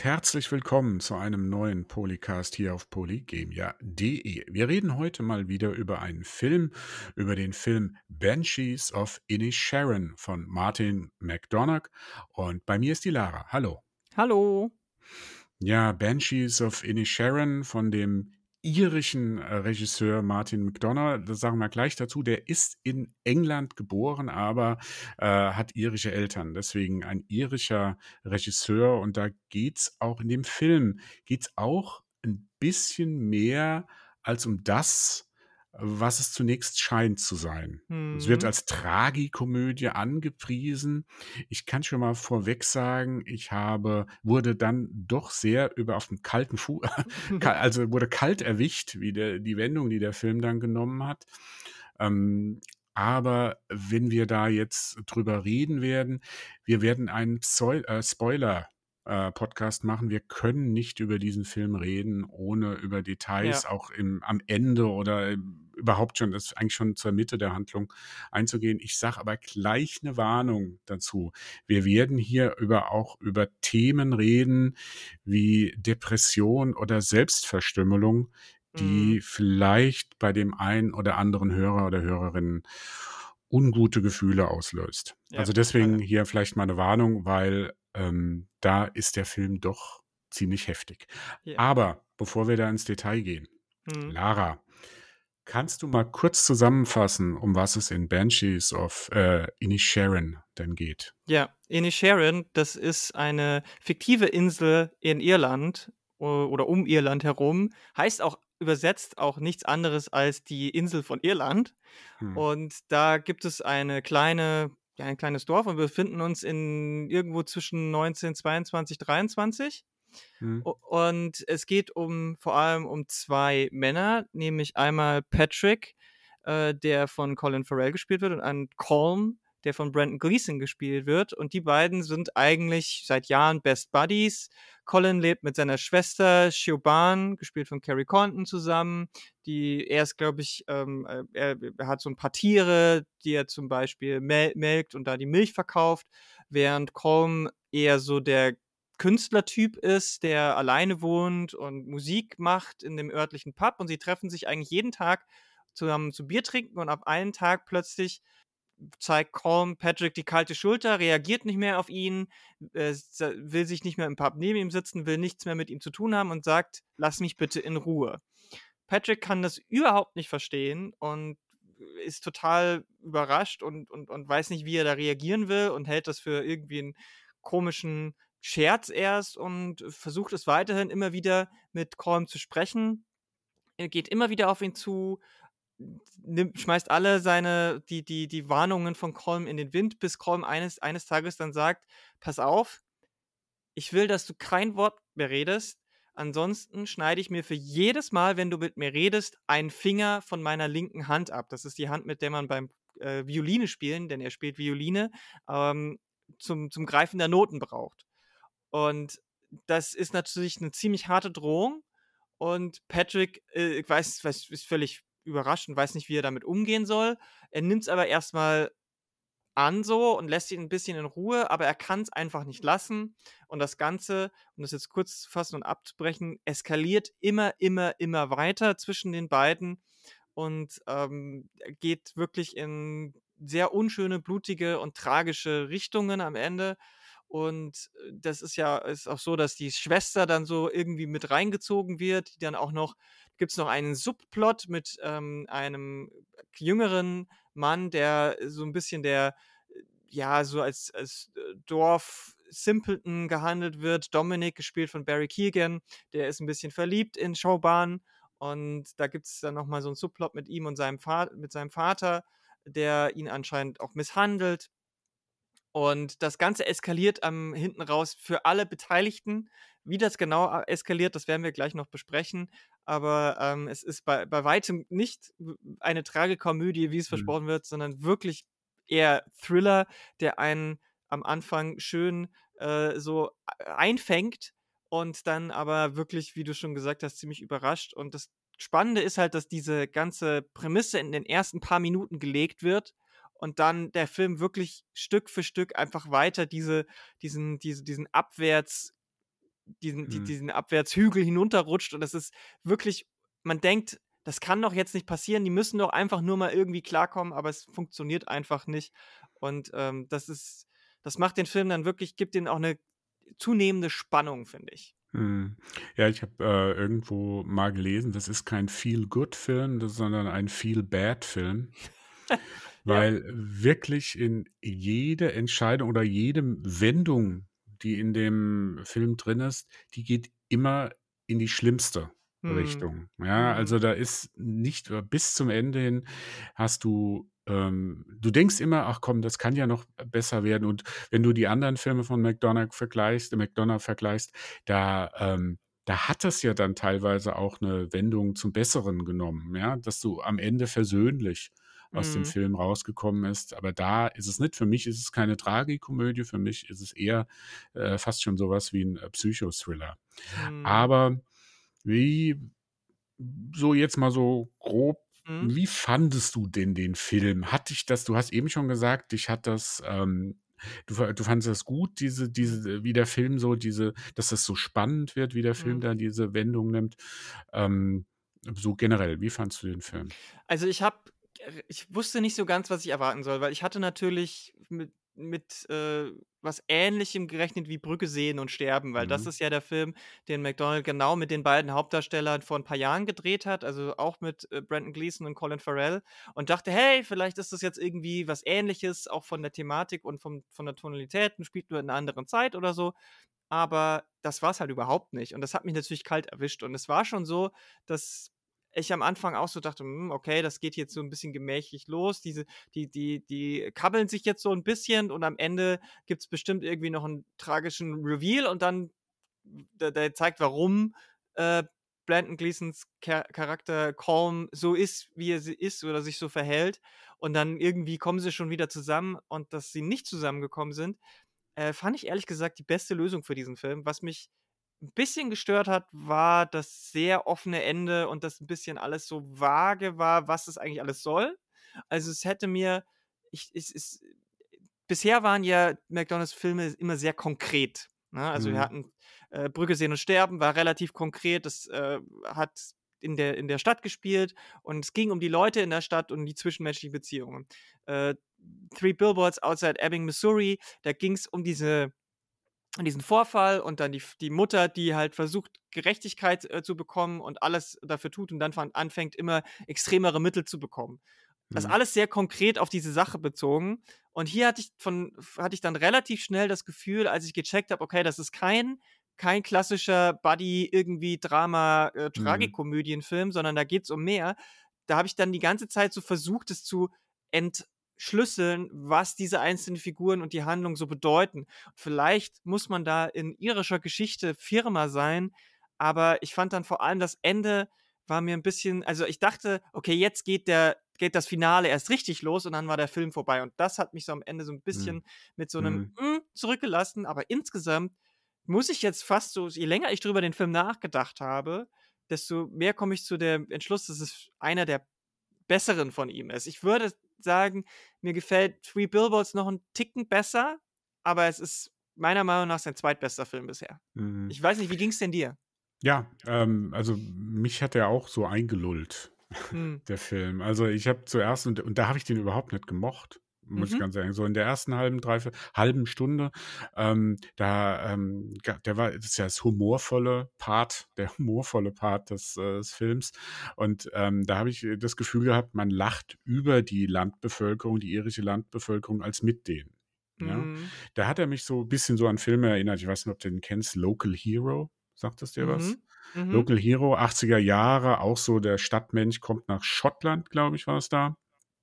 und herzlich willkommen zu einem neuen Polycast hier auf polygamia.de. Wir reden heute mal wieder über einen Film, über den Film Banshees of Inisharan von Martin McDonagh und bei mir ist die Lara. Hallo. Hallo. Ja, Banshees of Inisharan von dem irischen äh, Regisseur Martin McDonough, das sagen wir gleich dazu, der ist in England geboren, aber äh, hat irische Eltern. Deswegen ein irischer Regisseur und da geht's auch in dem Film, geht's auch ein bisschen mehr als um das, was es zunächst scheint zu sein. Es wird Mhm. als Tragikomödie angepriesen. Ich kann schon mal vorweg sagen, ich habe wurde dann doch sehr über auf dem kalten Fu ka also wurde kalt erwischt, wie der die Wendung, die der Film dann genommen hat. Ähm, aber wenn wir da jetzt drüber reden werden wir werden einen Pseu äh, Spoiler, äh, Podcast machen. Wir können nicht über diesen Film reden, ohne über Details Ja. auch im am Ende oder überhaupt schon das ist eigentlich schon zur Mitte der Handlung einzugehen. Ich sage aber gleich 'ne Warnung dazu. Wir werden hier über auch über Themen reden wie Depression oder Selbstverstümmelung, die Mhm. vielleicht bei dem einen oder anderen Hörer oder Hörerinnen ungute Gefühle auslöst. Ja, Also, deswegen hier vielleicht mal 'ne Warnung, weil, ähm, da ist der Film doch ziemlich heftig. Ja. Aber bevor wir da ins Detail gehen, Mhm. Lara, kannst du mal kurz zusammenfassen, um was es in Banshees of, äh, Inisharan denn geht? Ja, Inisharan, das ist eine fiktive Insel in Irland oder um Irland herum. Heißt auch übersetzt auch nichts anderes als die Insel von Irland. Hm. Und da gibt es eine kleine ja, ein kleines Dorf und wir befinden uns in irgendwo zwischen 1922, 23. Mhm. U und es geht um vor allem um 2 Männer, nämlich einmal Patrick, äh, der von Colin Farrell gespielt wird und einen Colm, der von Brendan Gleeson gespielt wird. Und die beiden sind eigentlich seit Jahren Best Buddies. Colin lebt mit seiner Schwester Siobhan, gespielt von Carrie Condon, zusammen. Die er ist, glaube ich, ähm, äh, er er hat so 'n paar Tiere, die er zum Beispiel mel melkt und da die Milch verkauft, während Colm eher so der Künstlertyp ist, der alleine wohnt und Musik macht in dem örtlichen Pub und sie treffen sich eigentlich jeden Tag zusammen zu Bier trinken und ab einen Tag plötzlich zeigt Colm Patrick die kalte Schulter, reagiert nicht mehr auf ihn, äh, will sich nicht mehr im Pub neben ihm sitzen, will nichts mehr mit ihm zu tun haben und sagt: „Lass mich bitte in Ruhe.“ Patrick kann das überhaupt nicht verstehen und ist total überrascht und und und weiß nicht, wie er da reagieren will und hält das für irgendwie 'n komischen Scherz erst und versucht es weiterhin immer wieder mit Colm zu sprechen. Er geht immer wieder auf ihn zu, nimmt schmeißt alle seine die die die Warnungen von Colm in den Wind, bis Colm eines eines Tages dann sagt: „Pass auf ich will, dass du kein Wort mehr redest. Ansonsten schneide ich mir für jedes Mal, wenn du mit mir redest, einen Finger von meiner linken Hand ab.“ Das ist die Hand, mit der man beim, äh, Violine spielen, denn er spielt Violine, ähm, zum zum Greifen der Noten braucht. Und das ist natürlich 'ne ziemlich harte Drohung und Patrick, äh, weiß weiß ist völlig überrascht und weiß nicht, wie er damit umgehen soll. Er nimmt's aber erst mal an so und lässt ihn 'n bisschen in Ruhe, aber er kann's einfach nicht lassen. Und das Ganze, um das jetzt kurz zu fassen und abzubrechen, eskaliert immer, immer, immer weiter zwischen den beiden und, ähm, geht wirklich in sehr unschöne, blutige und tragische Richtungen am Ende. Und, äh, das ist ja ist auch so, dass die Schwester dann so irgendwie mit reingezogen wird, die dann auch noch gibt's noch einen Subplot mit, ähm, einem jüngeren Mann, der so 'n bisschen der ja, so als als, äh, Dorf-Simpleton gehandelt wird. Dominic, gespielt von Barry Keoghan, der ist 'n bisschen verliebt in Siobhan und da gibt's dann noch mal so 'n Subplot mit ihm und seinem Va mit seinem Vater, der ihn anscheinend auch misshandelt. Und das Ganze eskaliert, ähm, hinten raus für alle Beteiligten. Wie das genau eskaliert, das werden wir gleich noch besprechen, aber, ähm, es ist bei bei Weitem nicht eine Tragikomödie, wie es Mhm. versprochen wird, sondern wirklich eher Thriller, der einen am Anfang schön, äh, so e einfängt und dann aber wirklich, wie du schon gesagt hast, ziemlich überrascht. Und das Spannende ist halt, dass diese ganze Prämisse in den ersten paar Minuten gelegt wird und dann der Film wirklich Stück für Stück einfach weiter diese diesen diese diesen Abwärts diesen, die, Mhm. diesen Abwärtshügel hinunterrutscht und das ist wirklich, man denkt, das kann doch jetzt nicht passieren, die müssen doch einfach nur mal irgendwie klarkommen, aber es funktioniert einfach nicht. Und ähm, das ist, das macht den Film dann wirklich, gibt den auch eine zunehmende Spannung, finde ich. Mhm. Ja, ich habe äh, irgendwo mal gelesen, das ist kein Feel-Good-Film, sondern ein Feel-Bad-Film, Ja. weil wirklich in jede Entscheidung oder jede Wendung, die in dem Film drin ist, die geht immer in die schlimmste Hm. Richtung. Ja, Mhm. also da ist nicht äh, bis zum Ende hin hast du ähm, du denkst immer, ach komm, das kann ja noch besser werden. Und wenn du die anderen Filme von McDonagh vergleichst, McDonagh vergleichst, da ähm, da hat es ja dann teilweise auch eine Wendung zum Besseren genommen, ja, dass du am Ende versöhnlich aus dem Mhm. Film rausgekommen ist. Aber da ist es nicht. Für mich ist es keine Tragikomödie. Für mich ist es eher äh, fast schon sowas wie ein äh, Psychothriller. Mhm. Aber wie, so jetzt mal so grob, Mhm. wie fandest du denn den Film? Hat dich das, du hast eben schon gesagt, dich hat das, ähm, du, du fandest das gut, diese, diese, wie der Film so, diese, dass das so spannend wird, wie der Film Mhm. da diese Wendung nimmt. Ähm, so generell, wie fandst du den Film? Also ich habe, ich wusste nicht so ganz, was ich erwarten soll, weil ich hatte natürlich mit, mit äh, was Ähnlichem gerechnet wie Brücke sehen und sterben, weil das Mhm. ist ja der Film, den McDonald genau mit den beiden Hauptdarstellern vor ein paar Jahren gedreht hat, also auch mit äh, Brandon Gleeson und Colin Farrell und dachte, hey, vielleicht ist das jetzt irgendwie was Ähnliches, auch von der Thematik und vom, von der Tonalität und spielt nur in einer anderen Zeit oder so. Aber das war es halt überhaupt nicht. Und das hat mich natürlich kalt erwischt. Und es war schon so, dass ich am Anfang auch so dachte, hm, okay, das geht jetzt so ein bisschen gemächlich los. Diese, die, die, die kabbeln sich jetzt so ein bisschen und am Ende gibt es bestimmt irgendwie noch einen tragischen Reveal und dann der, der zeigt, warum äh, Brandon Gleasons Char Charakter Calm so ist, wie er ist oder sich so verhält. Und dann irgendwie kommen sie schon wieder zusammen und dass sie nicht zusammengekommen sind, äh, fand ich ehrlich gesagt die beste Lösung für diesen Film. Was mich ein bisschen gestört hat, war das sehr offene Ende und das ein bisschen alles so vage war, was es eigentlich alles soll. Also es hätte mir, ich, es, es, bisher waren ja McDonalds Filme immer sehr konkret. Ne? Also wir Mhm. hatten äh, Brücke sehen und sterben, war relativ konkret. Das äh, hat in der, in der Stadt gespielt und es ging um die Leute in der Stadt und die zwischenmenschlichen Beziehungen. Äh, Three Billboards Outside Ebbing, Missouri, da ging es um diese diesen Vorfall und dann die, die Mutter, die halt versucht, Gerechtigkeit äh, zu bekommen und alles dafür tut und dann anfängt, immer extremere Mittel zu bekommen. Das Mhm. alles sehr konkret auf diese Sache bezogen. Und hier hatte ich von, hatte ich dann relativ schnell das Gefühl, als ich gecheckt habe, okay, das ist kein, kein klassischer Buddy irgendwie Drama äh, Mhm. Tragikomödienfilm, sondern da geht es um mehr. Da habe ich dann die ganze Zeit so versucht, es zu entschlüsseln, was diese einzelnen Figuren und die Handlung so bedeuten. Vielleicht muss man da in irischer Geschichte Firma sein, aber ich fand dann vor allem das Ende war mir ein bisschen, also ich dachte, okay, jetzt geht der geht das Finale erst richtig los und dann war der Film vorbei und das hat mich so am Ende so ein bisschen Mhm. mit so einem Mhm. mm, zurückgelassen, aber insgesamt muss ich jetzt fast so, je länger ich drüber den Film nachgedacht habe, desto mehr komme ich zu dem Entschluss, dass es einer der besseren von ihm ist. Ich würde sagen, mir gefällt Three Billboards noch einen Ticken besser, aber es ist meiner Meinung nach sein zweitbester Film bisher. Mhm. Ich weiß nicht, wie ging es denn dir? Ja, ähm, also mich hat er auch so eingelullt, Hm. der Film. Also ich habe zuerst, und, und da habe ich den überhaupt nicht gemocht, muss ich Mhm. ganz sagen. So in der ersten halben, dreiviertel, halben Stunde, ähm, da, ähm, der war, das ist ja das humorvolle Part, der humorvolle Part des, äh, des Films. Und ähm, da habe ich das Gefühl gehabt, man lacht über die Landbevölkerung, die irische Landbevölkerung als mit denen. Ja, Mhm. da hat er mich so ein bisschen so an Filme erinnert. Ich weiß nicht, ob du den kennst, Local Hero. Sagt das dir was? Mhm. Mhm. Local Hero, 80er Jahre, auch so der Stadtmensch kommt nach Schottland, glaube ich, war es da.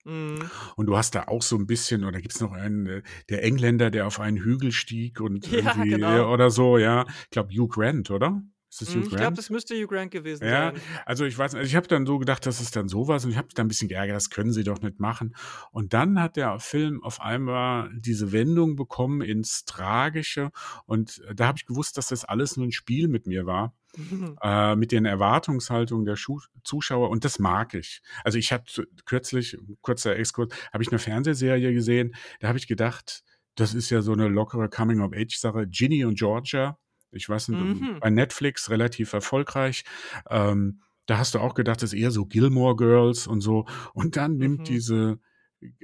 Mhm. Und du hast da auch so ein bisschen, oder gibt es noch einen, äh, der Engländer, der auf einen Hügel stieg und Ja, irgendwie, genau. ja, oder so, ja. Ich glaube, Hugh Grant, oder? Ist das Hugh Ich glaube, Grant? das müsste Hugh Grant gewesen Ja, sein. also ich weiß nicht, ich habe dann so gedacht, das ist dann sowas und ich habe mich dann ein bisschen geärgert, das können sie doch nicht machen. Und dann hat der Film auf einmal diese Wendung bekommen ins Tragische und äh, da habe ich gewusst, dass das alles nur ein Spiel mit mir war, äh, mit den Erwartungshaltungen der Schu Zuschauer und das mag ich. Also ich hatte kürzlich, kurzer Exkurs, habe ich eine Fernsehserie gesehen, da habe ich gedacht, das ist ja so eine lockere Coming-of-Age-Sache, Ginny und Georgia Ich weiß nicht, Mhm. bei Netflix relativ erfolgreich. Ähm, da hast du auch gedacht, das ist eher so Gilmore Girls und so. Und dann nimmt Mhm. diese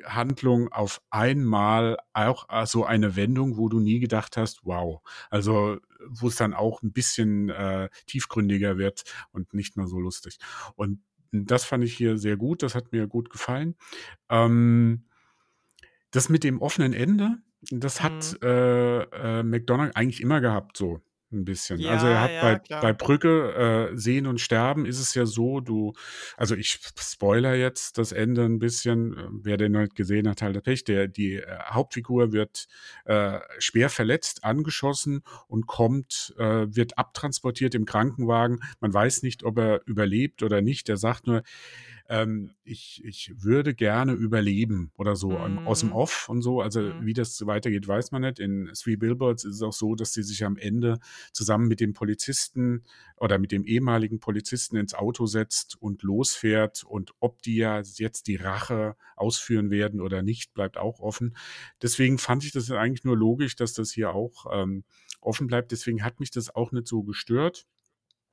Handlung auf einmal auch äh, so eine Wendung, wo du nie gedacht hast, wow. Also, wo es dann auch ein bisschen äh, tiefgründiger wird und nicht nur so lustig. Und das fand ich hier sehr gut, das hat mir gut gefallen. Ähm, das mit dem offenen Ende, das hat Mhm. äh, äh, McDonald eigentlich immer gehabt, so ein bisschen. Also er Ja, hat bei, ja, klar. bei Brücke äh, Sehen und Sterben ist es ja so, du, also ich spoiler jetzt das Ende ein bisschen, äh, wer den noch nicht gesehen hat, halt Pech, der, die äh, Hauptfigur wird äh, schwer verletzt, angeschossen und kommt, äh, wird abtransportiert im Krankenwagen. Man weiß nicht, ob er überlebt oder nicht. Er sagt nur, ähm, ich, ich würde gerne überleben oder so ähm, aus dem Mhm. Off und so. Also Mhm. wie das weitergeht, weiß man nicht. In Three Billboards ist es auch so, dass sie sich am Ende zusammen mit dem Polizisten oder mit dem ehemaligen Polizisten ins Auto setzt und losfährt. Und ob die ja jetzt die Rache ausführen werden oder nicht, bleibt auch offen. Deswegen fand ich das eigentlich nur logisch, dass das hier auch ähm, offen bleibt. Deswegen hat mich das auch nicht so gestört.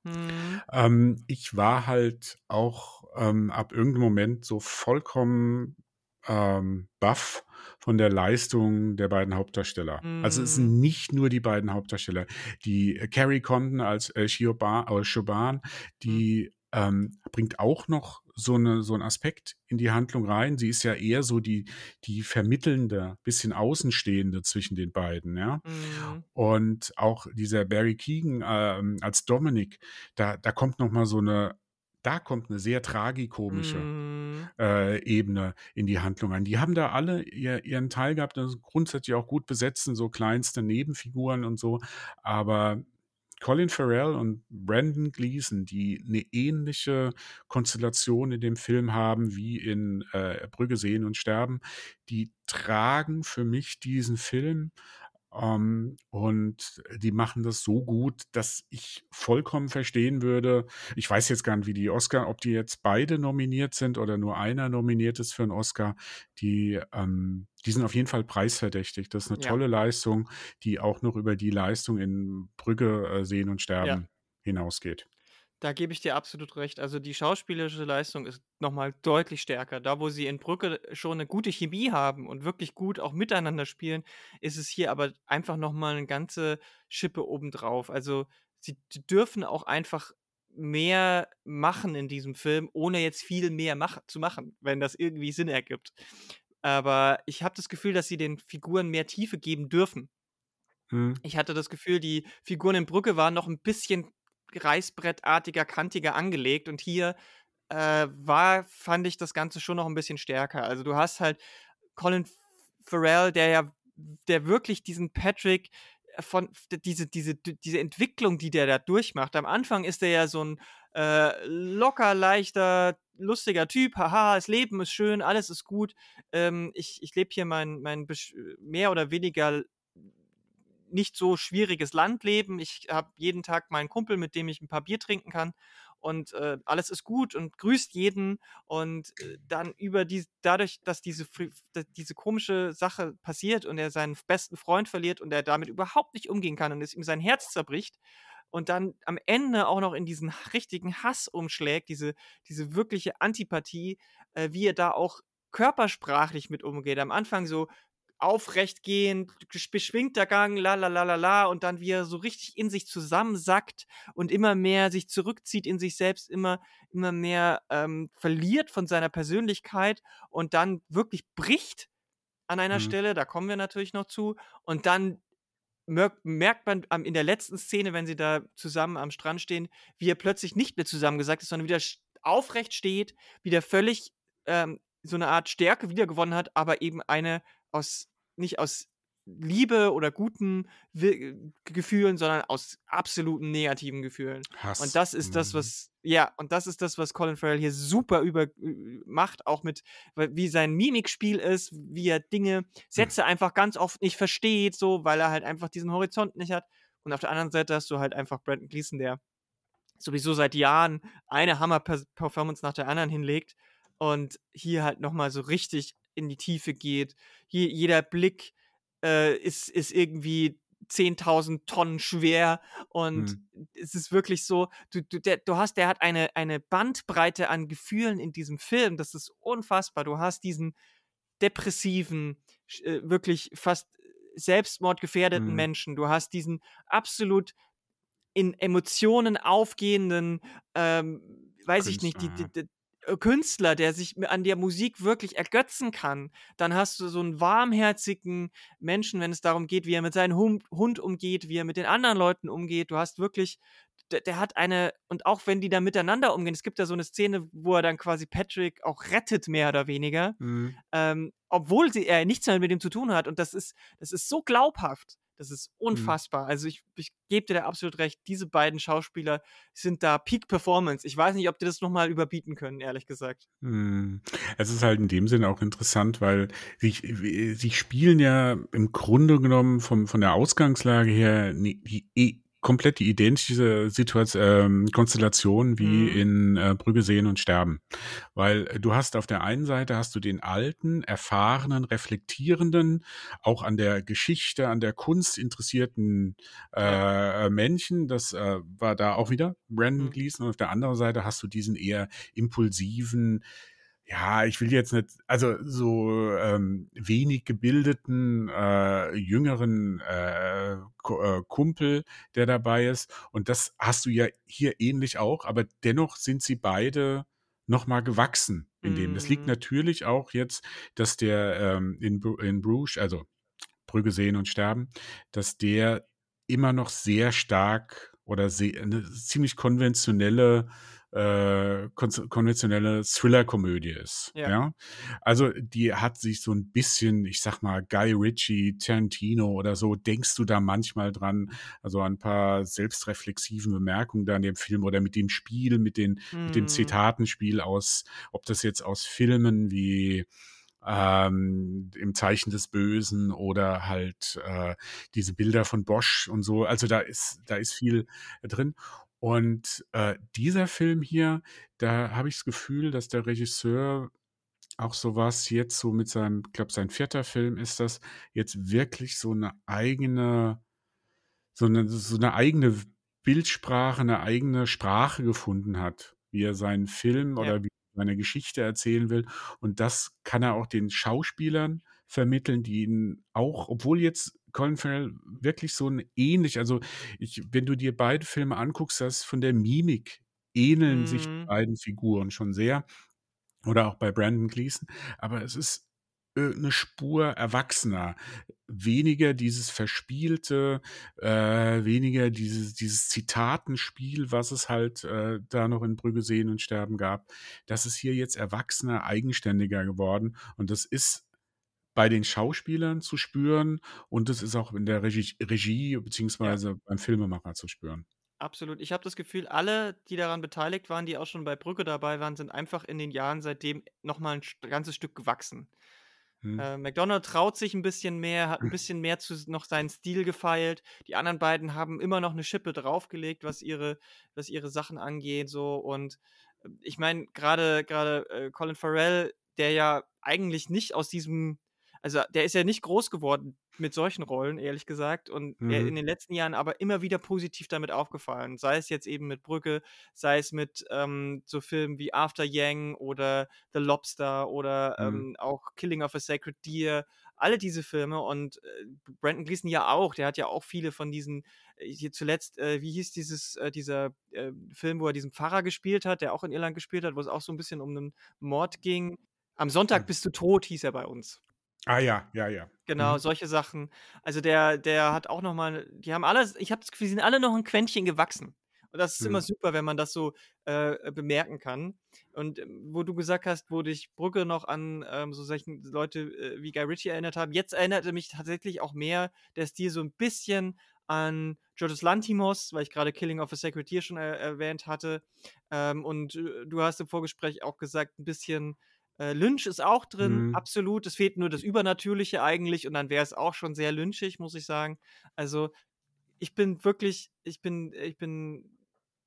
Mhm. Ähm, ich war halt auch ähm, ab irgendeinem Moment so vollkommen ähm, baff von der Leistung der beiden Hauptdarsteller. Also es Mhm. sind nicht nur die beiden Hauptdarsteller. Die äh, Carrie Condon als äh, Shioban, äh, Shoban, Mhm. die ähm, bringt auch noch so, eine, so einen Aspekt in die Handlung rein. Sie ist ja eher so die, die vermittelnde, bisschen Außenstehende zwischen den beiden, ja. Mhm. Und auch dieser Barry Keegan ähm, als Dominic, da, da kommt noch mal so eine, da kommt eine sehr tragikomische Mhm. äh, Ebene in die Handlung an. Die haben da alle ihr, ihren Teil gehabt, das ist grundsätzlich auch gut besetzen, so kleinste Nebenfiguren und so. Aber Colin Farrell und Brandon Gleason, die eine ähnliche Konstellation in dem Film haben wie in äh, Brügge sehen und sterben, die tragen für mich diesen Film ähm, und die machen das so gut, dass ich vollkommen verstehen würde. Ich weiß jetzt gar nicht, wie die Oscar, ob die jetzt beide nominiert sind oder nur einer nominiert ist für einen Oscar. Die, ähm, die sind auf jeden Fall preisverdächtig. Das ist eine Ja. tolle Leistung, die auch noch über die Leistung in Brügge äh, sehen und Ja. sterben hinausgeht. Da gebe ich dir absolut recht. Also die schauspielerische Leistung ist nochmal deutlich stärker. Da, wo sie in Brücke schon eine gute Chemie haben und wirklich gut auch miteinander spielen, ist es hier aber einfach nochmal eine ganze Schippe obendrauf. Also sie dürfen auch einfach mehr machen in diesem Film, ohne jetzt viel mehr mach zu machen, wenn das irgendwie Sinn ergibt. Aber ich habe das Gefühl, dass sie den Figuren mehr Tiefe geben dürfen. Hm. Ich hatte das Gefühl, die Figuren in Brücke waren noch ein bisschen reißbrettartiger, kantiger angelegt und hier äh, war, fand ich das Ganze schon noch ein bisschen stärker. Also du hast halt Colin Farrell, der ja, der wirklich diesen Patrick äh, von diese, diese, diese Entwicklung, die der da durchmacht. Am Anfang ist er ja so ein äh, locker, leichter, lustiger Typ. Haha, das Leben ist schön, alles ist gut. Ähm, ich ich lebe hier mein, mein mehr oder weniger nicht so schwieriges Landleben. Ich habe jeden Tag meinen Kumpel, mit dem ich ein paar Bier trinken kann und äh, alles ist gut und grüßt jeden und äh, dann über die dadurch, dass diese dass diese komische Sache passiert und er seinen besten Freund verliert und er damit überhaupt nicht umgehen kann und es ihm sein Herz zerbricht und dann am Ende auch noch in diesen richtigen Hass umschlägt, diese diese wirkliche Antipathie, äh, wie er da auch körpersprachlich mit umgeht. Am Anfang so aufrecht gehend, beschwingter Gang, la la la la la, und dann wie er so richtig in sich zusammensackt und immer mehr sich zurückzieht in sich selbst, immer, immer mehr ähm, verliert von seiner Persönlichkeit und dann wirklich bricht an einer Mhm. Stelle, da kommen wir natürlich noch zu, und dann mer merkt man in der letzten Szene, wenn sie da zusammen am Strand stehen, wie er plötzlich nicht mehr zusammengesackt ist, sondern wieder aufrecht steht, wieder völlig ähm, so eine Art Stärke wiedergewonnen hat, aber eben eine aus, nicht aus Liebe oder guten Gefühlen, sondern aus absoluten negativen Gefühlen. Hass. Und das ist das, Mhm. was, ja, und das ist das, was Colin Farrell hier super über macht, auch mit, wie sein Mimikspiel ist, wie er Dinge, Sätze einfach ganz oft nicht versteht, so, weil er halt einfach diesen Horizont nicht hat. Und auf der anderen Seite hast du halt einfach Brandon Gleason, der sowieso seit Jahren eine Hammer-Performance nach der anderen hinlegt und hier halt nochmal so richtig in die Tiefe geht. Je, jeder Blick äh, ist, ist irgendwie 10.000 Tonnen schwer und Mhm. es ist wirklich so, du, du, der, du hast, der hat eine, eine Bandbreite an Gefühlen in diesem Film, das ist unfassbar. Du hast diesen depressiven, äh, wirklich fast selbstmordgefährdeten Mhm. Menschen, du hast diesen absolut in Emotionen aufgehenden, ähm, weiß ich nicht, die, Künstler, die, Künstler, der sich an der Musik wirklich ergötzen kann. Dann hast du so einen warmherzigen Menschen, wenn es darum geht, wie er mit seinem Hund, Hund umgeht, wie er mit den anderen Leuten umgeht. Du hast wirklich, der, der hat eine, und auch wenn die da miteinander umgehen, es gibt da so eine Szene, wo er dann quasi Patrick auch rettet, mehr oder weniger, Mhm. ähm, obwohl sie, er nichts mehr mit ihm zu tun hat. Und das ist, das ist so glaubhaft. Das ist Mhm. unfassbar. Also ich, ich gebe dir da absolut recht. Diese beiden Schauspieler sind da Peak Performance. Ich weiß nicht, ob die das nochmal überbieten können, ehrlich gesagt. Mhm. Es ist halt in dem Sinne auch interessant, weil sie, sie spielen ja im Grunde genommen vom, von der Ausgangslage her ni- die, eh komplett die identische Situation, ähm, Konstellation wie Mhm. in äh, Brügge sehen und sterben. Weil äh, du hast auf der einen Seite hast du den alten, erfahrenen, reflektierenden, auch an der Geschichte, an der Kunst interessierten Ja. äh, Männchen. Das äh, war da auch wieder Brandon Mhm. Gleason. Und auf der anderen Seite hast du diesen eher impulsiven, ja, ich will jetzt nicht, also so ähm, wenig gebildeten, äh, jüngeren äh, äh, Kumpel, der dabei ist. Und das hast du ja hier ähnlich auch, aber dennoch sind sie beide nochmal gewachsen in dem. Das liegt Mhm. natürlich auch jetzt, dass der ähm, in, in Bruges, also Brügge sehen und sterben, dass der immer noch sehr stark oder sehr, eine ziemlich konventionelle äh, kon konventionelle Thriller-Komödie ist. Ja. Ja, also die hat sich so ein bisschen, ich sag mal, Guy Ritchie, Tarantino oder so, denkst du da manchmal dran, also ein paar selbstreflexiven Bemerkungen da in dem Film oder mit dem Spiel, mit den, mit dem Mhm. Zitatenspiel aus, ob das jetzt aus Filmen wie ähm, im Zeichen des Bösen oder halt äh, diese Bilder von Bosch und so. Also da ist, da ist viel drin. Und äh, dieser Film hier, da habe ich das Gefühl, dass der Regisseur auch sowas jetzt so mit seinem, ich glaube, sein vierter Film ist das, jetzt wirklich so eine eigene, so eine, so eine eigene Bildsprache, eine eigene Sprache gefunden hat, wie er seinen Film Ja. oder wie er seine Geschichte erzählen will. Und das kann er auch den Schauspielern vermitteln, die ihn auch, obwohl jetzt Colin Farrell wirklich so ein ähnlich, also ich, wenn du dir beide Filme anguckst, das von der Mimik ähneln sich die Mhm. beiden Figuren schon sehr. Oder auch bei Brandon Gleason. Aber es ist eine Spur erwachsener. Weniger dieses verspielte, äh, weniger dieses, dieses Zitatenspiel, was es halt äh, da noch in Brügge sehen und sterben gab. Das ist hier jetzt erwachsener, eigenständiger geworden. Und das ist bei den Schauspielern zu spüren und das ist auch in der Regie, Regie Ja. beziehungsweise beim Filmemacher zu spüren. Absolut. Ich habe das Gefühl, alle, die daran beteiligt waren, die auch schon bei Brücke dabei waren, sind einfach in den Jahren seitdem nochmal ein ganzes Stück gewachsen. Hm. Äh, McDonald traut sich ein bisschen mehr, hat ein bisschen mehr zu noch seinen Stil gefeilt. Die anderen beiden haben immer noch eine Schippe draufgelegt, was ihre, was ihre Sachen angeht. So und äh, ich meine gerade gerade äh, Colin Farrell, der ja eigentlich nicht aus diesem, also der ist ja nicht groß geworden mit solchen Rollen, ehrlich gesagt. Und er in Mhm. den letzten Jahren aber immer wieder positiv damit aufgefallen. Sei es jetzt eben mit Brücke, sei es mit ähm, so Filmen wie After Yang oder The Lobster oder Mhm. ähm, auch Killing of a Sacred Deer. Alle diese Filme und äh, Brandon Gleason ja auch, der hat ja auch viele von diesen, äh, hier zuletzt, äh, wie hieß dieses, äh, dieser äh, Film, wo er diesen Pfarrer gespielt hat, der auch in Irland gespielt hat, wo es auch so ein bisschen um einen Mord ging. Am Sonntag bist du tot, hieß er bei uns. Ah ja, ja, ja. Genau, Mhm. solche Sachen. Also der, der hat auch noch mal, die haben alle, ich habe das Gefühl, die sind alle noch ein Quäntchen gewachsen. Und das ist immer Mhm. super, wenn man das so äh, bemerken kann. Und ähm, wo du gesagt hast, wo dich Brücke noch an ähm, so solchen Leute äh, wie Guy Ritchie erinnert haben, jetzt erinnerte mich tatsächlich auch mehr der Stil so ein bisschen an Georges Lantimos, weil ich gerade Killing of a Sacred Deer schon er erwähnt hatte. Ähm, und äh, du hast im Vorgespräch auch gesagt, ein bisschen äh, Lynch ist auch drin, Mhm. absolut. Es fehlt nur das Übernatürliche eigentlich und dann wäre es auch schon sehr lynchig, muss ich sagen. Also ich bin wirklich, ich bin, ich bin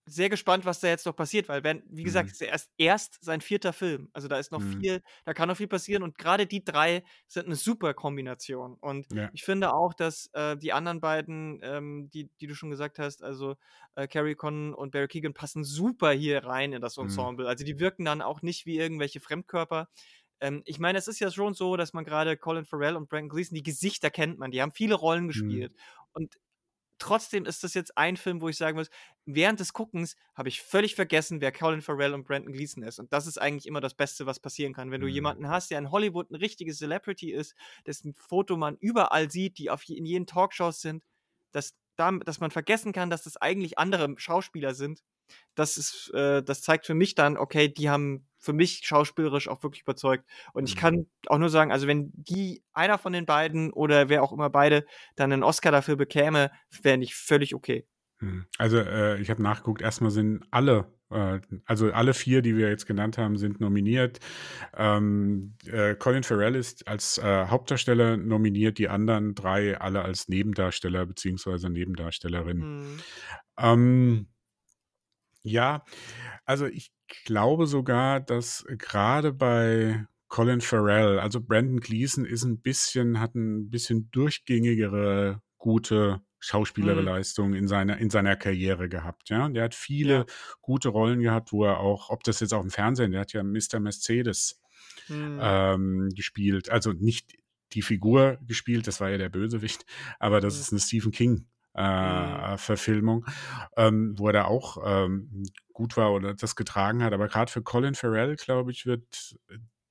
sehr gespannt, was da jetzt noch passiert, weil wenn, wie gesagt, Mhm. ist ja erst, erst sein vierter Film. Also da ist noch Mhm. viel, da kann noch viel passieren und gerade die drei sind eine super Kombination. Und Ja. ich finde auch, dass äh, die anderen beiden, ähm, die, die du schon gesagt hast, also äh, Carrie Conn und Barry Keegan, passen super hier rein in das Mhm. Ensemble. Also die wirken dann auch nicht wie irgendwelche Fremdkörper. Ähm, ich meine, es ist ja schon so, dass man gerade Colin Farrell und Brandon Gleeson, die Gesichter kennt man, die haben viele Rollen Mhm. gespielt. Und trotzdem ist das jetzt ein Film, wo ich sagen muss, während des Guckens habe ich völlig vergessen, wer Colin Farrell und Brandon Gleeson ist. Und das ist eigentlich immer das Beste, was passieren kann. Wenn du Mhm. jemanden hast, der in Hollywood ein richtiges Celebrity ist, dessen Foto man überall sieht, die auf in jeden Talkshows sind, dass, da, dass man vergessen kann, dass das eigentlich andere Schauspieler sind. Das ist, äh, das zeigt für mich dann, okay, die haben für mich schauspielerisch auch wirklich überzeugt. Und ich Mhm. kann auch nur sagen, also wenn die, einer von den beiden oder wer auch immer beide, dann einen Oscar dafür bekäme, wäre ich völlig okay. Mhm. Also äh, ich habe nachgeguckt, erstmal sind alle, äh, also alle vier, die wir jetzt genannt haben, sind nominiert. Ähm, äh, Colin Farrell ist als äh, Hauptdarsteller nominiert, die anderen drei alle als Nebendarsteller beziehungsweise Nebendarstellerin. Mhm. Ähm, ja, also ich glaube sogar, dass gerade bei Colin Farrell, also Brandon Gleeson ist ein bisschen, hat ein bisschen durchgängigere, gute Schauspielerleistung Mhm. in seiner, in seiner Karriere gehabt. Ja, der hat viele Ja. gute Rollen gehabt, wo er auch, ob das jetzt auch im Fernsehen, der hat ja Mr. Mercedes Mhm. ähm, gespielt. Also nicht die Figur gespielt, das war ja der Bösewicht, aber das Mhm. ist eine Stephen King Mhm. Äh, Verfilmung, ähm, wo er da auch ähm, gut war oder das getragen hat. Aber gerade für Colin Farrell, glaube ich, wird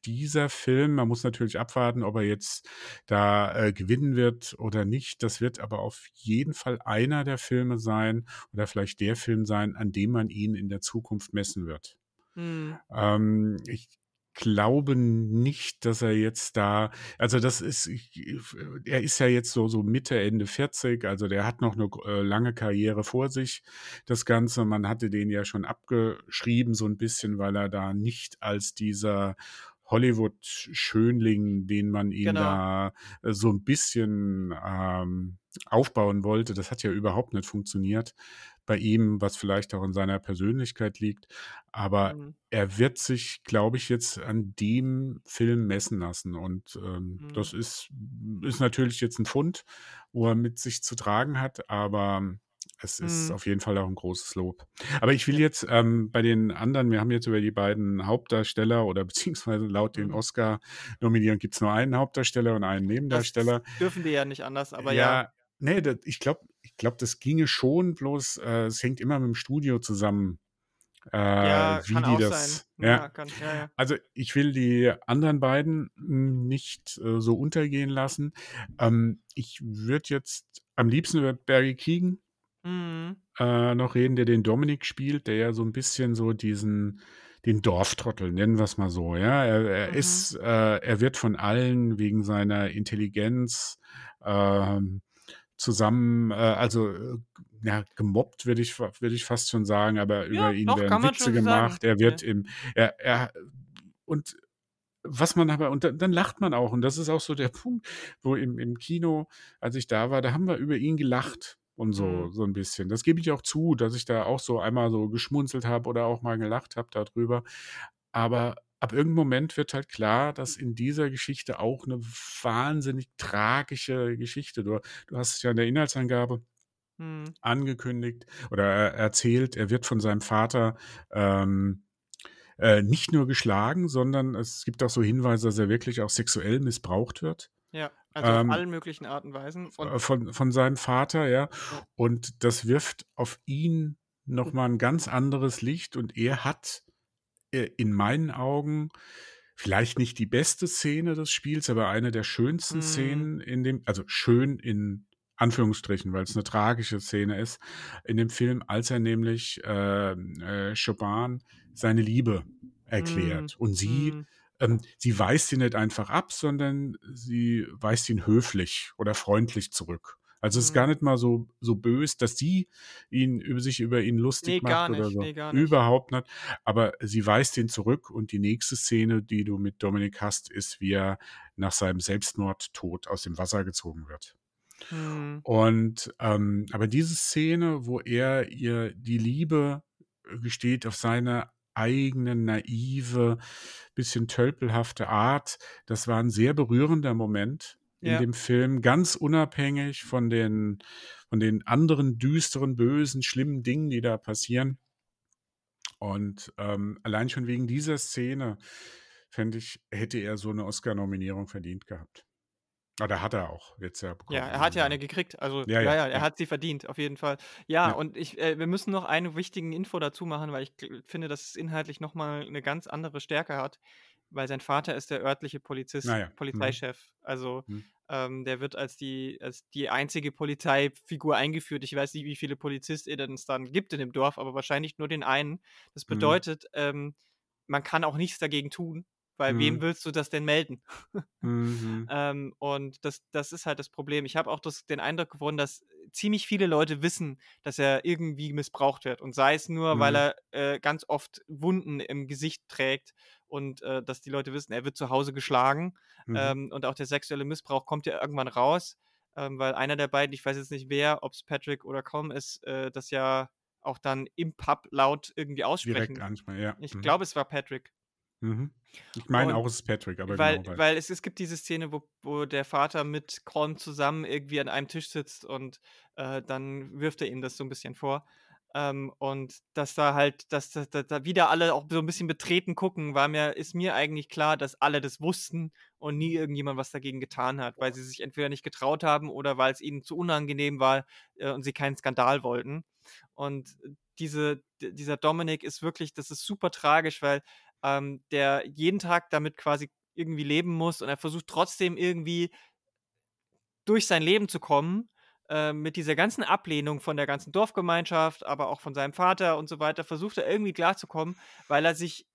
dieser Film, man muss natürlich abwarten, ob er jetzt da äh, gewinnen wird oder nicht. Das wird aber auf jeden Fall einer der Filme sein oder vielleicht der Film sein, an dem man ihn in der Zukunft messen wird. Mhm. Ähm, ich glaube nicht, dass er jetzt da, also das ist, er ist ja jetzt so, so Mitte, Ende 40, also der hat noch eine äh, lange Karriere vor sich, das Ganze. Man hatte den ja schon abgeschrieben, so ein bisschen, weil er da nicht als dieser Hollywood-Schönling, den man ihn Genau. da äh, so ein bisschen ähm, aufbauen wollte, das hat ja überhaupt nicht funktioniert bei ihm, was vielleicht auch in seiner Persönlichkeit liegt. Aber Mhm. er wird sich, glaube ich, jetzt an dem Film messen lassen. Und ähm, Mhm. das ist, ist natürlich jetzt ein Fund, wo er mit sich zu tragen hat, aber es ist Mhm. auf jeden Fall auch ein großes Lob. Aber ich will jetzt ähm, bei den anderen, wir haben jetzt über die beiden Hauptdarsteller oder beziehungsweise laut den Mhm. Oscar-Nominierungen gibt es nur einen Hauptdarsteller und einen Das Nebendarsteller. dürfen die ja nicht anders, aber ja. Ja, nee, das, ich glaube, ich glaub, das ginge schon, bloß äh, es hängt immer mit dem Studio zusammen, äh, Ja, wie kann die auch sein. das. Ja, Ja, kann, ja, also ich will die anderen beiden mh, nicht äh, so untergehen lassen. Ähm, ich würde jetzt am liebsten über Barry Keegan Mhm. äh, noch reden, der den Dominik spielt, der ja so ein bisschen so diesen, den Dorftrottel, nennen wir es mal so, ja. Er, er Mhm. ist, äh, er wird von allen wegen seiner Intelligenz ähm, zusammen, äh, also äh, ja, gemobbt, würde ich, würde ich fast schon sagen, aber über Ja, ihn doch, werden Witze so sagen. gemacht. Er Ja. wird im, er, er, und was man aber, und dann, dann lacht man auch, und das ist auch so der Punkt, wo im, im Kino, als ich da war, da haben wir über ihn gelacht und so, Mhm. so ein bisschen. Das gebe ich auch zu, dass ich da auch so einmal so geschmunzelt habe oder auch mal gelacht habe darüber. Aber ab irgendeinem Moment wird halt klar, dass in dieser Geschichte auch eine wahnsinnig tragische Geschichte, du, du hast es ja in der Inhaltsangabe Mhm. angekündigt oder er erzählt, er wird von seinem Vater ähm, äh, nicht nur geschlagen, sondern es gibt auch so Hinweise, dass er wirklich auch sexuell missbraucht wird. Ja, also auf Ähm, allen möglichen Arten und Weisen. äh, Und von, von seinem Vater, ja. ja. Und das wirft auf ihn nochmal ein ganz anderes Licht und er hat äh, in meinen Augen vielleicht nicht die beste Szene des Spiels, aber eine der schönsten Mhm. Szenen in dem, also schön in Anführungsstrichen, weil es eine tragische Szene ist, in dem Film, als er nämlich äh, äh, Chopin seine Liebe Mhm. erklärt. Und sie, Mhm. ähm, sie weist ihn nicht einfach ab, sondern sie weist ihn höflich oder freundlich zurück. Also es ist gar Mhm. nicht mal so, so bös, dass sie ihn über sich über ihn Nee, lustig gar macht oder nicht. so. Nee. Überhaupt nicht. Aber sie weist ihn zurück und die nächste Szene, die du mit Dominik hast, ist, wie er nach seinem Selbstmordtod aus dem Wasser gezogen wird. Mhm. Und ähm, aber diese Szene, wo er ihr die Liebe gesteht auf seine eigene naive, bisschen tölpelhafte Art. Das war ein sehr berührender Moment in Ja. dem Film, ganz unabhängig von den, von den anderen düsteren, bösen, schlimmen Dingen, die da passieren. Und ähm, allein schon wegen dieser Szene, fände ich, hätte er so eine Oscar-Nominierung verdient gehabt. Oder hat er auch jetzt ja bekommen. Ja, er hat ja eine gekriegt. Also, Ja, ja, ja, er ja. hat sie verdient, auf jeden Fall. Ja, Ja. und ich, äh, wir müssen noch eine wichtige Info dazu machen, weil ich finde, dass es inhaltlich nochmal eine ganz andere Stärke hat, weil sein Vater ist der örtliche Polizist, Naja. Mhm. Polizeichef. Also, Mhm. ähm, der wird als die, als die einzige Polizeifigur eingeführt. Ich weiß nicht, wie viele PolizistInnen es dann gibt in dem Dorf, aber wahrscheinlich nur den einen. Das Mhm. bedeutet, ähm, man kann auch nichts dagegen tun, weil wem Mhm. willst du das denn melden? Mhm. Ähm, und das, das ist halt das Problem. Ich habe auch das, den Eindruck gewonnen, dass ziemlich viele Leute wissen, dass er irgendwie missbraucht wird. Und sei es nur, weil Mhm. er äh, ganz oft Wunden im Gesicht trägt und äh, dass die Leute wissen, er wird zu Hause geschlagen. Mhm. Ähm, und auch der sexuelle Missbrauch kommt ja irgendwann raus, ähm, weil einer der beiden, ich weiß jetzt nicht wer, ob es Patrick oder Com ist, äh, das ja auch dann im Pub laut irgendwie aussprechen. Direkt ansprechen, ja. Ich Mhm. glaube, es war Patrick. Mhm. Ich meine auch, es ist Patrick, aber weil, genau. weil es, es gibt diese Szene, wo, wo der Vater mit Colm zusammen irgendwie an einem Tisch sitzt und äh, dann wirft er ihm das so ein bisschen vor. Ähm, und dass da halt, dass, dass da wieder alle auch so ein bisschen betreten gucken, war mir, ist mir eigentlich klar, dass alle das wussten und nie irgendjemand was dagegen getan hat, weil sie sich entweder nicht getraut haben oder weil es ihnen zu unangenehm war äh, und sie keinen Skandal wollten. Und diese, d- dieser Dominik ist wirklich, das ist super tragisch, weil ähm, der jeden Tag damit quasi irgendwie leben muss und er versucht trotzdem irgendwie durch sein Leben zu kommen, äh, mit dieser ganzen Ablehnung von der ganzen Dorfgemeinschaft, aber auch von seinem Vater und so weiter, versucht er irgendwie klarzukommen, weil er sich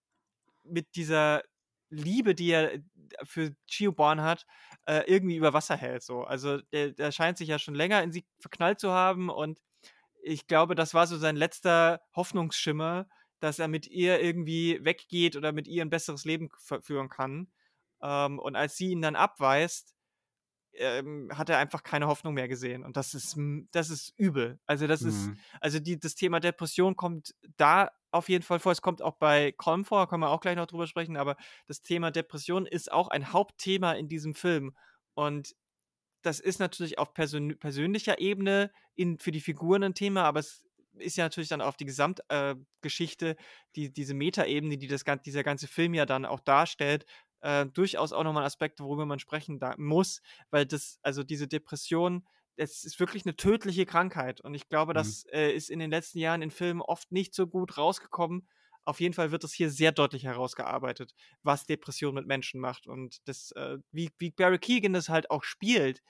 mit dieser Liebe, die er äh, für Chioborn hat, äh, irgendwie über Wasser hält. So. Also der, der scheint sich ja schon länger in sie verknallt zu haben und ich glaube, das war so sein letzter Hoffnungsschimmer, dass er mit ihr irgendwie weggeht oder mit ihr ein besseres Leben führen kann. Ähm, und als sie ihn dann abweist, ähm, hat er einfach keine Hoffnung mehr gesehen. Und das ist, das ist übel. Also, das ist, Mhm. also die, das Thema Depression kommt da auf jeden Fall vor. Es kommt auch bei Colm vor, können wir auch gleich noch drüber sprechen, aber das Thema Depression ist auch ein Hauptthema in diesem Film. Und das ist natürlich auf persön persönlicher Ebene in, für die Figuren ein Thema, aber es ist ja natürlich dann auf die Gesamtgeschichte, äh, die, diese Metaebene, die das, dieser ganze Film ja dann auch darstellt, äh, durchaus auch nochmal ein Aspekt, worüber man sprechen da muss, weil das, also diese Depression, es ist wirklich eine tödliche Krankheit und ich glaube, Mhm. das äh, ist in den letzten Jahren in Filmen oft nicht so gut rausgekommen. Auf jeden Fall wird es hier sehr deutlich herausgearbeitet, was Depression mit Menschen macht und das, äh, wie, wie Barry Keegan das halt auch spielt,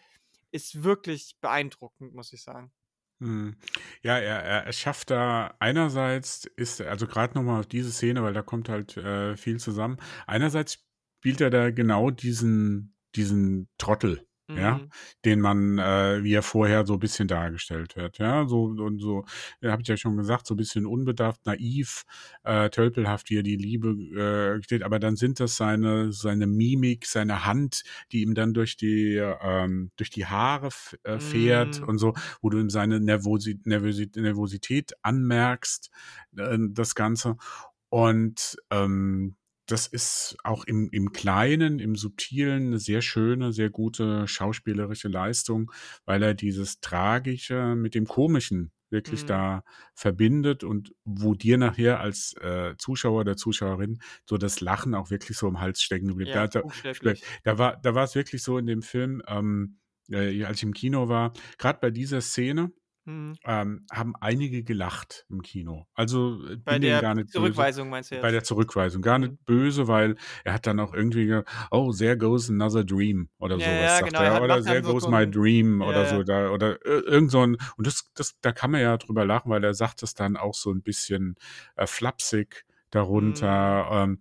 ist wirklich beeindruckend, muss ich sagen. Mhm. Ja, er, er, er schafft da einerseits ist, also gerade nochmal auf diese Szene, weil da kommt halt äh, viel zusammen. Einerseits spielt er da genau diesen, diesen Trottel, ja, Mhm. den man, äh, wie er vorher so ein bisschen dargestellt wird, ja, so und so, äh, habe ich ja schon gesagt, so ein bisschen unbedarft, naiv, äh, tölpelhaft, wie er die Liebe äh, steht, aber dann sind das seine, seine Mimik, seine Hand, die ihm dann durch die, ähm, durch die Haare äh, fährt Mhm. und so, wo du ihm seine Nervosi Nervosi Nervosität anmerkst, äh, das Ganze. Und ähm, das ist auch im, im Kleinen, im Subtilen eine sehr schöne, sehr gute schauspielerische Leistung, weil er dieses Tragische mit dem Komischen wirklich Mhm. da verbindet und wo dir nachher als äh, Zuschauer oder Zuschauerin so das Lachen auch wirklich so im Hals stecken blieb. Ja, Da, da, da war, da war es wirklich so in dem Film, ähm, äh, als ich im Kino war, gerade bei dieser Szene, Mhm. ähm, haben einige gelacht im Kino. Also äh, Bei der gar nicht böse. Zurückweisung meinst du jetzt? Bei der Zurückweisung. Gar Mhm. nicht böse, weil er hat dann auch irgendwie, ge- oh, there goes another dream oder Ja, sowas, ja, sagt genau, er er. Oder there goes my dream Ja, oder so. Da, oder ir- irgend so ein, und das, das, da kann man ja drüber lachen, weil er sagt es dann auch so ein bisschen äh, flapsig darunter. Mhm. Ähm,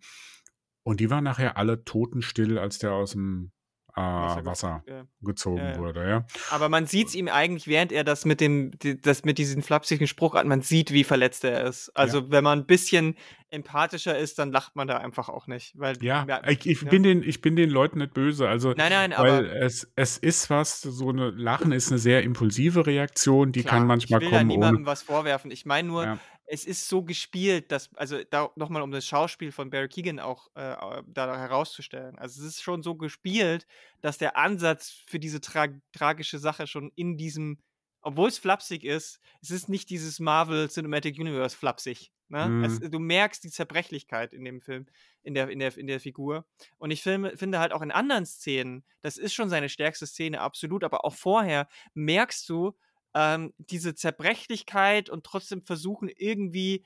und die waren nachher alle totenstill, als der aus dem äh, Wasser Wasser, ge- ja. gezogen Ja, ja. wurde, ja. Aber man sieht es ihm eigentlich, während er das mit dem, das mit diesem flapsigen Spruch hat, man sieht, wie verletzt er ist. Also wenn man ein bisschen empathischer ist, dann lacht man da einfach auch nicht. Weil, Ja, ich, ich, ja. bin den, ich bin den Leuten nicht böse. Also, Nein, nein, weil aber es, es ist was, so eine Lachen ist eine sehr impulsive Reaktion, die klar, kann manchmal ich will da kommen niemandem ohne. was vorwerfen. Ich meine nur, Ja. Es ist so gespielt, dass, also da nochmal um das Schauspiel von Barry Keegan auch äh, da herauszustellen. Also es ist schon so gespielt, dass der Ansatz für diese tra tragische Sache schon in diesem, obwohl es flapsig ist, es ist nicht dieses Marvel Cinematic Universe flapsig. Ne? Mhm. Es, du merkst die Zerbrechlichkeit in dem Film, in der, in der, in der Figur. Und ich film, finde halt auch in anderen Szenen, das ist schon seine stärkste Szene, absolut, aber auch vorher merkst du, ähm, diese Zerbrechlichkeit und trotzdem versuchen irgendwie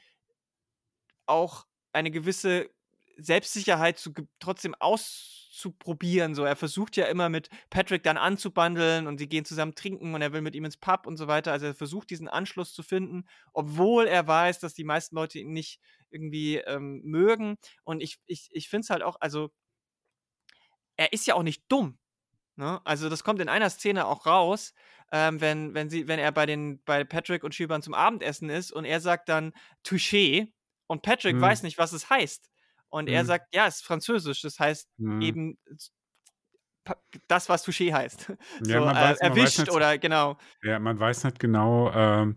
auch eine gewisse Selbstsicherheit zu, trotzdem auszuprobieren. So, er versucht ja immer mit Patrick dann anzubandeln und sie gehen zusammen trinken und er will mit ihm ins Pub und so weiter. Also er versucht diesen Anschluss zu finden, obwohl er weiß, dass die meisten Leute ihn nicht irgendwie ähm, mögen. Und ich, ich, ich finde es halt auch, also er ist ja auch nicht dumm. Ne? Also das kommt in einer Szene auch raus, ähm, wenn, wenn, sie, wenn er bei, den, bei Patrick und Schiebern zum Abendessen ist und er sagt dann Touché und Patrick mhm. weiß nicht, was es heißt. Und mhm. er sagt, ja, es ist französisch, das heißt mhm. eben das, was Touché heißt. Ja, so, man weiß, äh, erwischt weiß oder genau. Ja, man weiß nicht genau, ähm,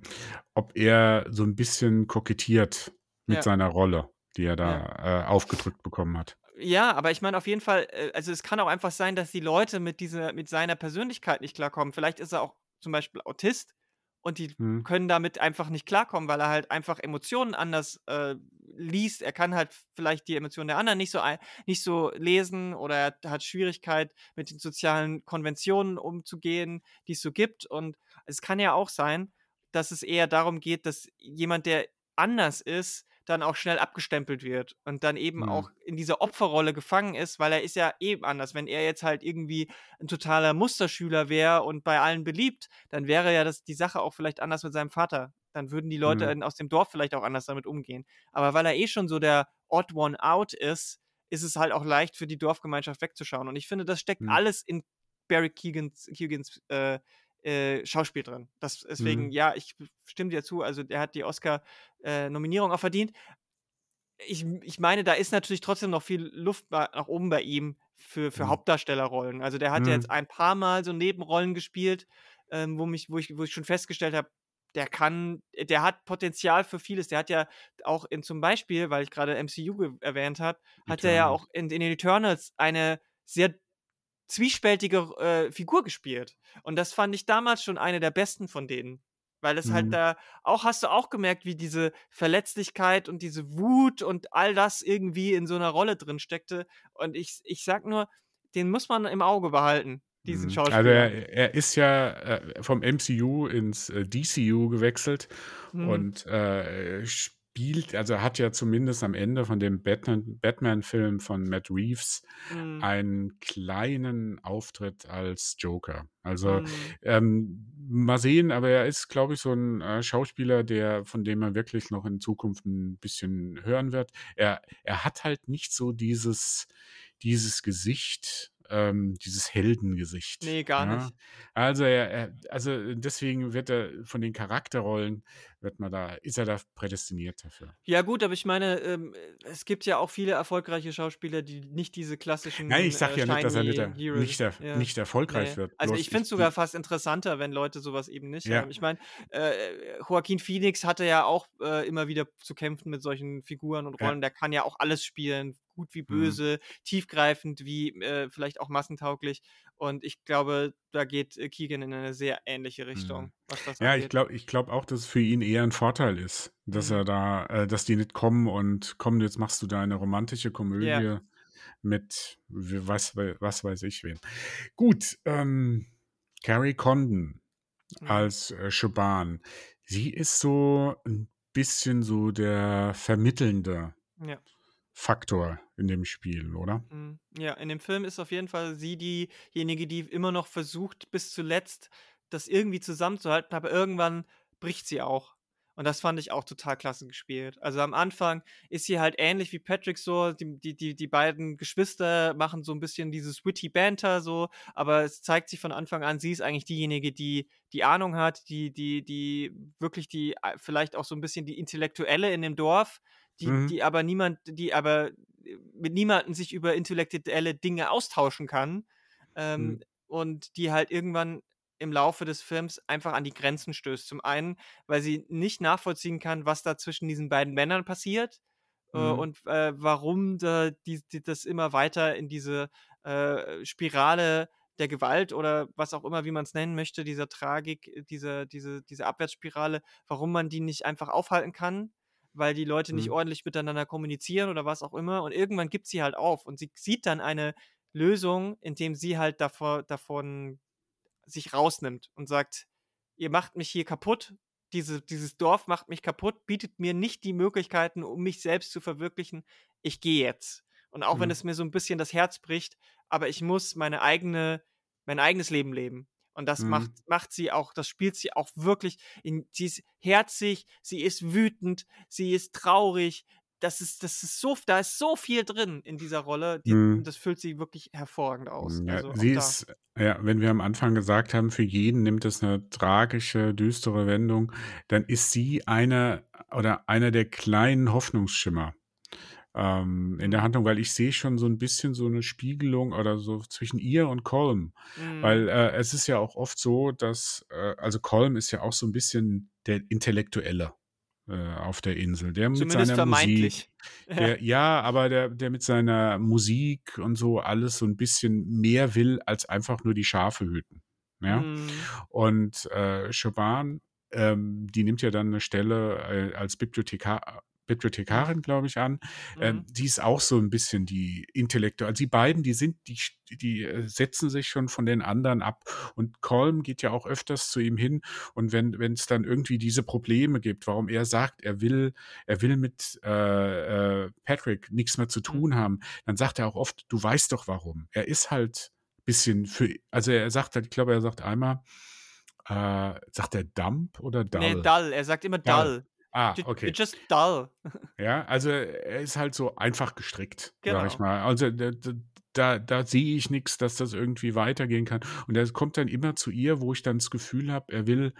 ob er so ein bisschen kokettiert mit ja. seiner Rolle, die er da ja. äh, aufgedrückt bekommen hat. Ja, aber ich meine auf jeden Fall, äh, also es kann auch einfach sein, dass die Leute mit dieser, mit seiner Persönlichkeit nicht klarkommen. Vielleicht ist er auch zum Beispiel Autist und die mhm. können damit einfach nicht klarkommen, weil er halt einfach Emotionen anders äh, liest. Er kann halt vielleicht die Emotionen der anderen nicht so, nicht so lesen oder er hat Schwierigkeit mit den sozialen Konventionen umzugehen, die es so gibt. Und es kann ja auch sein, dass es eher darum geht, dass jemand, der anders ist, dann auch schnell abgestempelt wird und dann eben mhm. auch in dieser Opferrolle gefangen ist, weil er ist ja eben anders. Wenn er jetzt halt irgendwie ein totaler Musterschüler wäre und bei allen beliebt, dann wäre ja das die Sache auch vielleicht anders mit seinem Vater. Dann würden die Leute mhm. aus dem Dorf vielleicht auch anders damit umgehen. Aber weil er eh schon so der Odd One Out ist, ist es halt auch leicht für die Dorfgemeinschaft wegzuschauen. Und ich finde, das steckt mhm. alles in Barry Keegans, Keegans äh, äh, Schauspiel drin. Das, deswegen, mhm. ja, ich stimme dir zu. Also, der hat die Oscar-Nominierung äh, auch verdient. Ich, ich meine, da ist natürlich trotzdem noch viel Luft nach oben bei ihm für, für mhm. Hauptdarstellerrollen. Also, der hat mhm. ja jetzt ein paar Mal so Nebenrollen gespielt, ähm, wo, mich, wo, ich, wo ich schon festgestellt habe, der kann, der hat Potenzial für vieles. Der hat ja auch in zum Beispiel, weil ich gerade MCU erwähnt habe, hat er ja auch in, in den Eternals eine sehr zwiespältige äh, Figur gespielt. Und das fand ich damals schon eine der besten von denen. Weil es halt mhm. halt da auch, hast du auch gemerkt, wie diese Verletzlichkeit und diese Wut und all das irgendwie in so einer Rolle drin steckte. Und ich, ich sag nur, den muss man im Auge behalten, diesen mhm. Schauspieler. Also er, er ist ja äh, vom MCU ins äh, DCU gewechselt mhm. und äh, spielt, also er hat ja zumindest am Ende von dem Batman-Film Batman von Matt Reeves mhm. einen kleinen Auftritt als Joker. Also mhm. ähm, mal sehen, aber er ist, glaube ich, so ein äh, Schauspieler, der, von dem man wirklich noch in Zukunft ein bisschen hören wird. Er, er hat halt nicht so dieses, dieses Gesicht, ähm, dieses Heldengesicht. Nee, gar ja? nicht. Also, er, also deswegen wird er von den Charakterrollen wird man da, ist er da prädestiniert dafür. Ja, gut, aber ich meine, ähm, es gibt ja auch viele erfolgreiche Schauspieler, die nicht diese klassischen. Nein, ich sage äh, ja nicht, dass er nicht, er, nicht, er, ja. nicht erfolgreich nee. wird. Also, ich finde es sogar fast interessanter, wenn Leute sowas eben nicht ja. haben. Ich meine, äh, Joaquin Phoenix hatte ja auch äh, immer wieder zu kämpfen mit solchen Figuren und Rollen. Der kann ja auch alles spielen, gut wie mhm. böse, mhm. tiefgreifend wie äh, vielleicht auch massentauglich. Und ich glaube, da geht äh, Keegan in eine sehr ähnliche Richtung. Mhm. ja, angeht. ich glaube ich glaub auch, dass es für ihn eher ein Vorteil ist, dass mhm. er da, äh, dass die nicht kommen und kommen, jetzt machst du da eine romantische Komödie ja. mit was, was weiß ich wem. Gut, ähm, Carrie Condon mhm. als äh, Shaban. Sie ist so ein bisschen so der Vermittelnde. Ja. Faktor in dem Spiel, oder? Mhm. Ja, in dem Film ist auf jeden Fall sie diejenige, die immer noch versucht, bis zuletzt das irgendwie zusammenzuhalten, aber irgendwann bricht sie auch. Und das fand ich auch total klasse gespielt. Also am Anfang ist sie halt ähnlich wie Patrick so, die, die, die, die beiden Geschwister machen so ein bisschen dieses witty Banter so, aber es zeigt sich von Anfang an, sie ist eigentlich diejenige, die die Ahnung hat, die, die, die wirklich die, äh, vielleicht auch so ein bisschen die Intellektuelle in dem Dorf, die, mhm. die aber niemand, die aber äh, mit niemandem sich über intellektuelle Dinge austauschen kann. Ähm, mhm. Und die halt irgendwann im Laufe des Films einfach an die Grenzen stößt. Zum einen, weil sie nicht nachvollziehen kann, was da zwischen diesen beiden Männern passiert äh, Mhm. und äh, warum da die, die das immer weiter in diese äh, Spirale der Gewalt oder was auch immer, wie man es nennen möchte, dieser Tragik, äh, diese, diese, diese Abwärtsspirale, warum man die nicht einfach aufhalten kann, weil die Leute nicht Mhm. ordentlich miteinander kommunizieren oder was auch immer. Und irgendwann gibt sie halt auf und sie sieht dann eine Lösung, indem sie halt davor, davon sich rausnimmt und sagt, ihr macht mich hier kaputt, diese, dieses Dorf macht mich kaputt, bietet mir nicht die Möglichkeiten, um mich selbst zu verwirklichen. Ich gehe jetzt. Und auch wenn Mhm. es mir so ein bisschen das Herz bricht, aber ich muss meine eigene, mein eigenes Leben leben. Und das Mhm. macht, macht sie auch, das spielt sie auch wirklich. In, sie ist herzig, sie ist wütend, sie ist traurig. Das ist, das ist so, da ist so viel drin in dieser Rolle. Die, Mhm. und das füllt sie wirklich hervorragend aus. Ja, Also sie ist, ja, wenn wir am Anfang gesagt haben, für jeden nimmt es eine tragische, düstere Wendung, dann ist sie eine oder einer der kleinen Hoffnungsschimmer ähm, in der. Handlung, weil ich sehe schon so ein bisschen so eine Spiegelung oder so zwischen ihr und Colm. Weil Mhm. äh, es ist ja auch oft so, dass, äh, also Colm ist ja auch so ein bisschen der Intellektuelle äh, auf der Insel, der mit Zumindest seiner Musik, vermeintlich. Ja. der, ja, aber der, der mit seiner Musik und so alles so ein bisschen mehr will, als einfach nur die Schafe hüten. Ja. Mhm. Und äh, Chaban, ähm, die nimmt ja dann eine Stelle äh, als Bibliothekar, Bibliothekarin, glaube ich, an. Ähm, Mhm. die ist auch so ein bisschen die Intellektuelle. Also die beiden, die sind, die, die äh, setzen sich schon von den anderen ab. Und Colm geht ja auch öfters zu ihm hin. Und wenn wenn es dann irgendwie diese Probleme gibt, warum er sagt, er will, er will mit äh, äh, Patrick nichts mehr zu Mhm. tun haben, dann sagt er auch oft, du weißt doch warum. Er ist halt bisschen für, also er sagt halt, ich glaube, er sagt einmal, äh, sagt er Dump oder Nee, Dull? dull. Er sagt immer Dull. Ah, okay. You're just dull. Ja, also er ist halt so einfach gestrickt, sag ich Genau. mal. Also da, da, da, sehe ich nichts, dass das irgendwie weitergehen kann. Und er kommt dann immer zu ihr, wo ich dann das Gefühl habe, er will,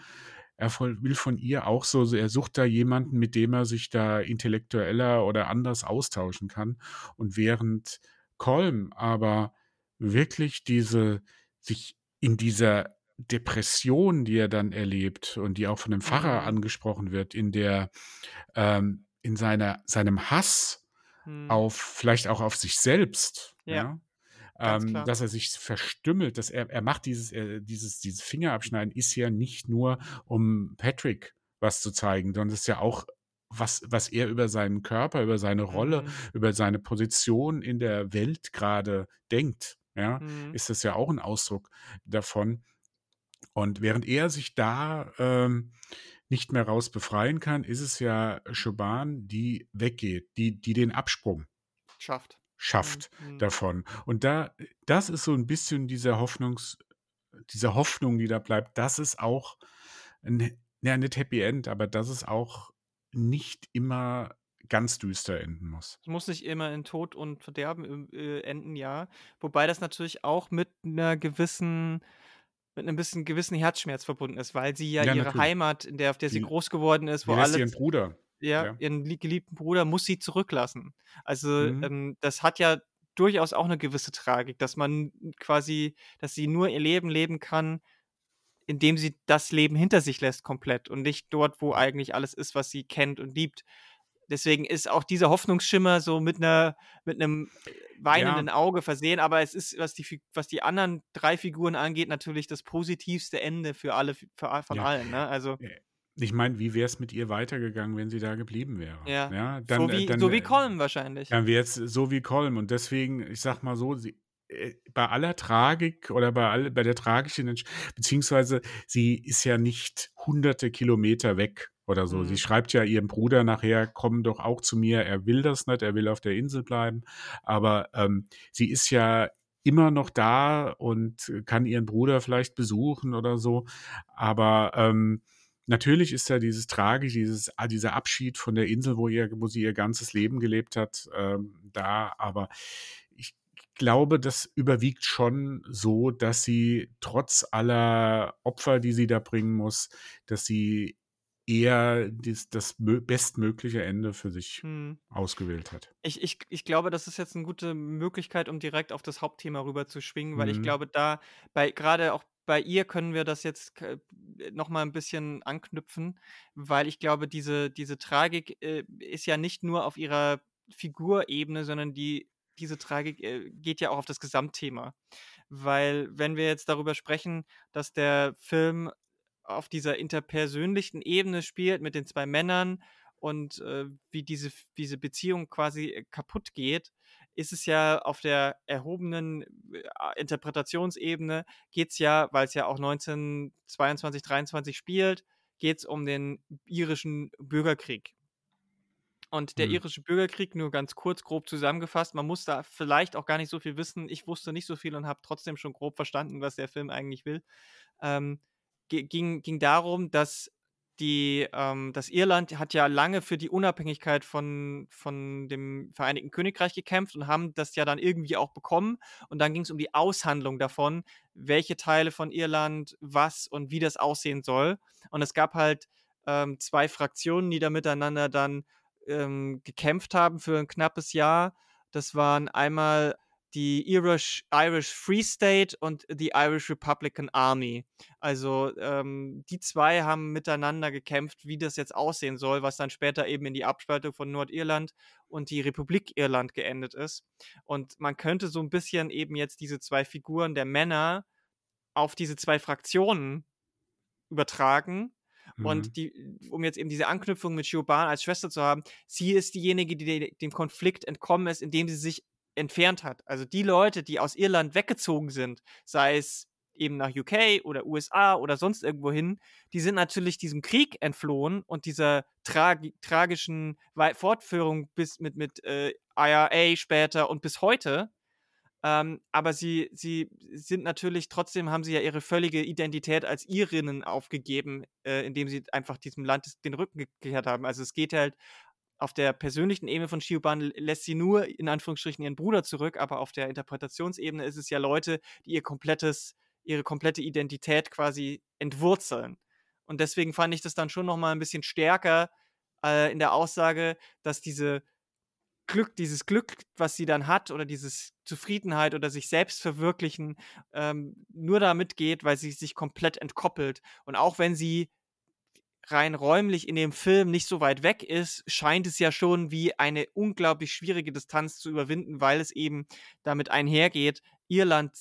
er will von ihr auch so, so- er sucht da jemanden, mit dem er sich da intellektueller oder anders austauschen kann. Und während Colm aber wirklich diese, sich in dieser Depression, die er dann erlebt und die auch von dem Pfarrer Mhm. angesprochen wird, in der, ähm, in seiner, seinem Hass Hm. auf, vielleicht auch auf sich selbst, Ja, ja, ähm, dass er sich verstümmelt, dass er, er macht dieses, äh, dieses, dieses Fingerabschneiden ist ja nicht nur, um Patrick was zu zeigen, sondern es ist ja auch was, was er über seinen Körper, über seine Rolle, Mhm. über seine Position in der Welt gerade denkt, ja, Mhm. ist das ja auch ein Ausdruck davon. Und während er sich da ähm, nicht mehr raus befreien kann, ist es ja Chaban, die weggeht, die, die den Absprung Schafft. schafft Mhm. davon. Und da, das ist so ein bisschen dieser Hoffnungs, diese Hoffnung, die da bleibt, dass es auch, ein, ja, nicht Happy End, aber dass es auch nicht immer ganz düster enden muss. Es muss nicht immer in Tod und Verderben äh, enden, ja. Wobei das natürlich auch mit einer gewissen, mit einem bisschen gewissen Herzschmerz verbunden ist, weil sie ja Ja, ihre natürlich. Heimat, in der, auf der sie Die- groß geworden ist, wo Wie lässt alle ihren Bruder? ja, Ja. ihren lie- geliebten Bruder muss sie zurücklassen. Also Mhm. ähm, das hat ja durchaus auch eine gewisse Tragik, dass man quasi, dass sie nur ihr Leben leben kann, indem sie das Leben hinter sich lässt komplett und nicht dort, wo eigentlich alles ist, was sie kennt und liebt. Deswegen ist auch dieser Hoffnungsschimmer so mit einer mit einem äh, weinenden Auge versehen, aber es ist, was die, was die anderen drei Figuren angeht, natürlich das positivste Ende für alle, für, von Ja. allen. Ne? Also Ich meine, wie wäre es mit ihr weitergegangen, wenn sie da geblieben wäre? ja, dann, so wie äh, dann, so wie äh, Colin wahrscheinlich. Dann wäre es so wie Colm. Und deswegen, ich sag mal so, sie, äh, bei aller Tragik oder bei, all, bei der tragischen, beziehungsweise sie ist ja nicht hunderte Kilometer weg oder so. Sie Mhm. schreibt ja ihrem Bruder nachher, komm doch auch zu mir. Er will das nicht, er will auf der Insel bleiben. Aber ähm, sie ist ja immer noch da und kann ihren Bruder vielleicht besuchen oder so. Aber ähm, natürlich ist ja dieses Tragische, dieses, ah, dieser Abschied von der Insel, wo, ihr, wo sie ihr ganzes Leben gelebt hat, ähm, da. Aber ich glaube, das überwiegt schon so, dass sie trotz aller Opfer, die sie da bringen muss, dass sie eher dies, das mö- bestmögliche Ende für sich Hm. ausgewählt hat. Ich, ich, ich glaube, das ist jetzt eine gute Möglichkeit, um direkt auf das Hauptthema rüber zu schwingen, weil ich Mhm. glaube, da bei gerade auch bei ihr können wir das jetzt k noch mal 'n bisschen anknüpfen, weil ich glaube, diese diese Tragik, äh, ist ja nicht nur auf ihrer Figurebene, sondern die diese Tragik, äh, geht ja auch auf das Gesamtthema. Weil wenn wir jetzt darüber sprechen, dass der Film auf dieser interpersönlichen Ebene spielt mit den 2 Männern und, äh, wie diese diese Beziehung quasi, äh, kaputtgeht, ist es ja auf der erhobenen, äh, Interpretationsebene geht's ja, weil's ja auch 1922, 23 spielt, geht's um den irischen Bürgerkrieg. Und der Mhm. irische Bürgerkrieg, nur ganz kurz grob zusammengefasst, man muss da vielleicht auch gar nicht so viel wissen. Ich wusste nicht so viel und habe trotzdem schon grob verstanden, was der Film eigentlich will. Ähm, ging ging darum, dass die ähm, dass Irland hat ja lange für die Unabhängigkeit von von dem Vereinigten Königreich gekämpft und haben das ja dann irgendwie auch bekommen. Und dann ging's um die Aushandlung davon, welche Teile von Irland was und wie das aussehen soll. Und es gab halt, ähm, 2 Fraktionen, die da miteinander dann, ähm, gekämpft haben für 'n knappes Jahr. Das waren einmal die Irish Irish Free State und die Irish Republican Army. Also, ähm, die 2 haben miteinander gekämpft, wie das jetzt aussehen soll, was dann später eben in die Abspaltung von Nordirland und die Republik Irland geendet ist. Und man könnte so 'n bisschen eben jetzt diese 2 Figuren der Männer auf diese 2 Fraktionen übertragen. Mhm. Und die um jetzt eben diese Anknüpfung mit Siobhan als Schwester zu haben, sie ist diejenige, die de dem Konflikt entkommen ist, indem sie sich entfernt hat. Also, die Leute, die aus Irland weggezogen sind, sei es eben nach UK oder USA oder sonst irgendwohin, die sind natürlich diesem Krieg entflohen und dieser tragi tragischen Fortführung bis mit mit, äh, IRA später und bis heute. Ähm, aber sie sie sind natürlich trotzdem haben sie ja ihre völlige Identität als Irinnen aufgegeben, äh, indem sie einfach diesem Land den Rücken gekehrt haben. Also, es geht halt auf der persönlichen Ebene von Siobhan l lässt sie nur in Anführungsstrichen ihren Bruder zurück, aber auf der Interpretationsebene ist es ja Leute, die ihr komplettes ihre komplette Identität quasi entwurzeln. Und deswegen fand ich das dann schon noch mal 'n bisschen stärker, äh, in der Aussage, dass diese Glück dieses Glück, was sie dann hat oder dieses Zufriedenheit oder sich selbst verwirklichen, ähm, nur damit geht, weil sie sich komplett entkoppelt. Und auch wenn sie rein räumlich in dem Film nicht so weit weg ist, scheint es ja schon wie eine unglaublich schwierige Distanz zu überwinden, weil es eben damit einhergeht, Irland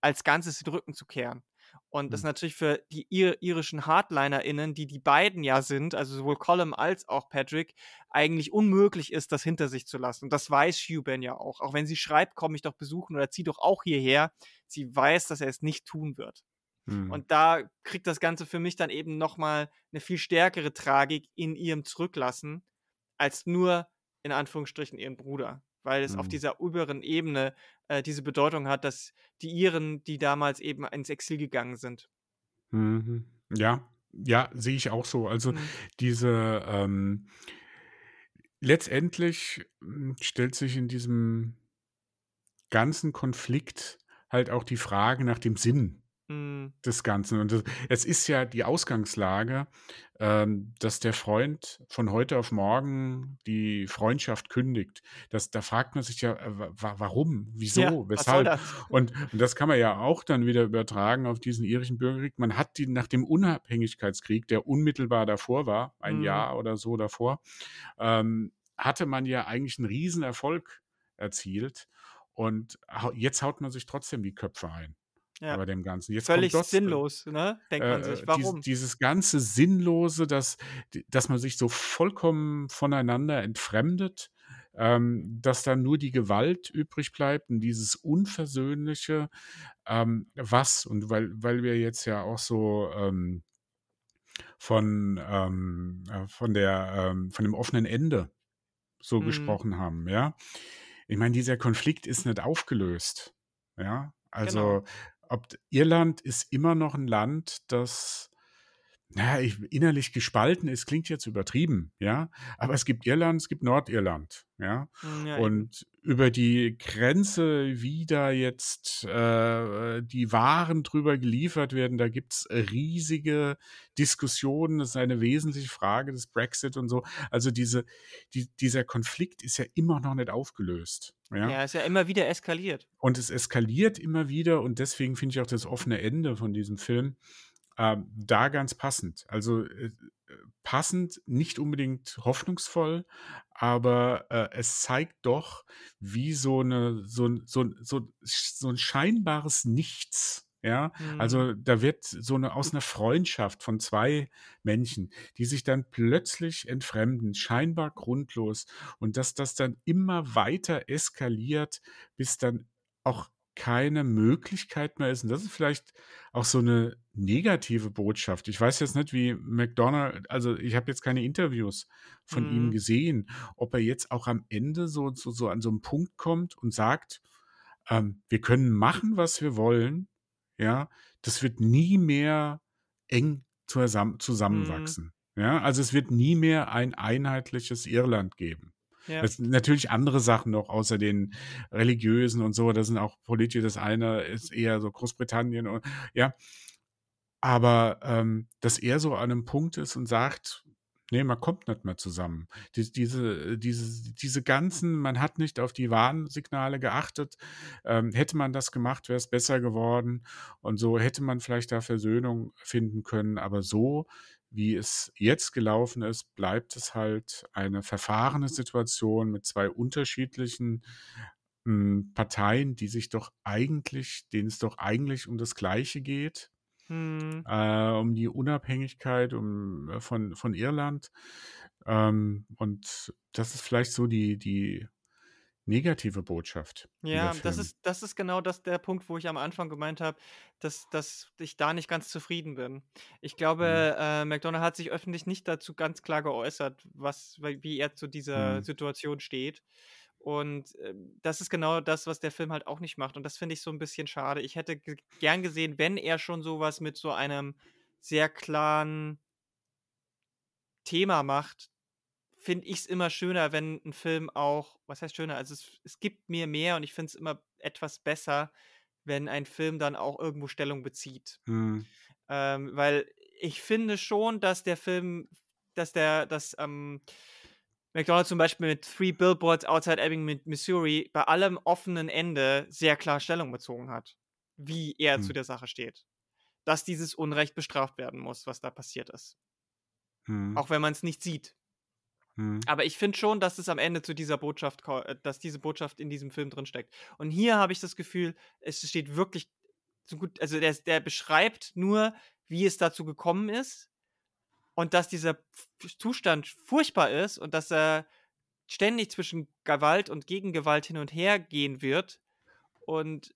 als Ganzes den Rücken zu kehren. Und das Mhm. natürlich für die ir irischen HardlinerInnen, die die beiden ja sind, also sowohl Colum als auch Patrick, eigentlich unmöglich ist, das hinter sich zu lassen. Und das weiß Siobhan ja auch. Auch wenn sie schreibt: „Komm mich doch besuchen“ oder „Zieh doch auch hierher“, sie weiß, dass er es nicht tun wird. Mhm. Und da kriegt das Ganze für mich dann eben noch mal 'ne viel stärkere Tragik in ihrem Zurücklassen als nur in Anführungsstrichen ihren Bruder, weil es auf Mhm. dieser oberen Ebene, äh, diese Bedeutung hat, dass die Iren, die damals eben ins Exil gegangen sind. Mhm. Ja, ja, sehe ich auch so. Also, Mhm. diese, ähm letztendlich, hm, stellt sich in diesem ganzen Konflikt halt auch die Frage nach dem Sinn Mhm. des Ganzen. Und das es ist ja die Ausgangslage, ähm, dass der Freund von heute auf morgen die Freundschaft kündigt. Das da fragt man sich ja, äh, wa wa warum? Ja, Wieso? soll Weshalb? das? Und und das kann man ja auch dann wieder übertragen auf diesen irischen Bürgerkrieg. Man hat die nach dem Unabhängigkeitskrieg, der unmittelbar davor war, 1 Mhm. Jahr oder so davor, ähm, hatte man ja eigentlich 'n Riesenerfolg erzielt. Und jetzt haut man sich trotzdem die Köpfe ein Ja. bei dem Ganzen. Jetzt Völlig äh sinnlos, ne, denkt man äh, sich. äh, dies Warum? dieses ganze Sinnlose, dass dass man sich so vollkommen voneinander entfremdet, ähm, dass dann nur die Gewalt übrig bleibt und dieses Unversöhnliche, ähm, was und weil weil wir jetzt ja auch so, ähm von, ähm äh, von der ähm, von dem offenen Ende so Mhm. gesprochen haben, ja? Ich meine, dieser Konflikt ist nicht aufgelöst, ja? Genau. Also, d Irland ist immer noch 'n Land, das naja, ich, innerlich gespalten ist, klingt jetzt übertrieben, ja. Aber es gibt Irland, es gibt Nordirland, ja. Hm, ja. Und über die Grenze, wie da jetzt äh, die Waren drüber geliefert werden, da gibt's riesige Diskussionen. Das ist eine wesentliche Frage des Brexit und so. Also diese, die, dieser Konflikt ist ja immer noch nicht aufgelöst. Ja, Ja, ist ja immer wieder eskaliert. und es eskaliert immer wieder und deswegen finde ich auch das offene Ende von diesem Film ähm, da ganz passend. Also äh, passend, nicht unbedingt hoffnungsvoll, aber äh, es zeigt doch, wie so eine so, ein- so, so, so ein scheinbares Nichts. Ja, Mhm. also da wird so eine aus einer Freundschaft von zwei Menschen, die sich dann plötzlich entfremden, scheinbar grundlos, und dass das dann immer weiter eskaliert, bis dann auch keine Möglichkeit mehr ist. Und das ist vielleicht auch so eine negative Botschaft. Ich weiß jetzt nicht, wie McDonald, also ich habe jetzt keine Interviews von ihm Mhm. gesehen, ob er jetzt auch am Ende so, so, so an so einen Punkt kommt und sagt, ähm, wir können machen, was wir wollen, ja, das wird nie mehr eng zusammen, Mhm. zusammenwachsen. Ja, also es wird nie mehr ein einheitliches Irland geben. Ja. Das sind natürlich andere Sachen noch, außer den religiösen und so. Das sind auch politische. Das eine ist eher so Großbritannien und ja. Aber ähm, dass er so an einem Punkt ist und sagt, nee, man kommt nicht mehr zusammen. Die, diese, diese, diese ganzen, man hat nicht auf die Warnsignale geachtet. Ähm, hätte man das gemacht, wäre es besser geworden. Und so hätte man vielleicht da Versöhnung finden können. Aber so, wie es jetzt gelaufen ist, bleibt es halt eine verfahrene Situation mit zwei unterschiedlichen mh, Parteien, die sich doch eigentlich, denen es doch eigentlich um das Gleiche geht Hm. äh, um die Unabhängigkeit um, äh, von, von Irland. Ähm, und das ist vielleicht so die, die negative Botschaft, Ja, das ist, das ist genau das der Punkt, wo ich am Anfang gemeint habe, dass, dass ich da nicht ganz zufrieden bin. Ich Mhm. glaube, äh, McDonald hat sich öffentlich nicht dazu ganz klar geäußert, was, wie er zu dieser Mhm. Situation steht. Und ähm, das ist genau das, was der Film halt auch nicht macht. Und das finde ich so ein bisschen schade. Ich hätte ge gern gesehen, wenn er schon sowas mit so einem sehr klaren Thema macht, finde ich es immer schöner, wenn ein Film auch, was heißt schöner? Also es, es gibt mir mehr und ich finde es immer etwas besser, wenn ein Film dann auch irgendwo Stellung bezieht. Mhm. Ähm, weil ich finde schon, dass der Film, dass der, dass ähm, McDonald zum Beispiel mit Three Billboards Outside Ebbing, mit Missouri, bei allem offenen Ende sehr klar Stellung bezogen hat, wie er zu Mhm. der Sache steht. Dass dieses Unrecht bestraft werden muss, was da passiert ist. Mhm. Auch wenn man es nicht sieht. Mhm. Aber ich finde schon, dass es am Ende zu dieser Botschaft, äh, dass diese Botschaft in diesem Film drin steckt. Und hier habe ich das Gefühl, es steht wirklich so gut, also der, der beschreibt nur, wie es dazu gekommen ist und dass dieser Zustand furchtbar ist und dass er ständig zwischen Gewalt und Gegengewalt hin und her gehen wird. Und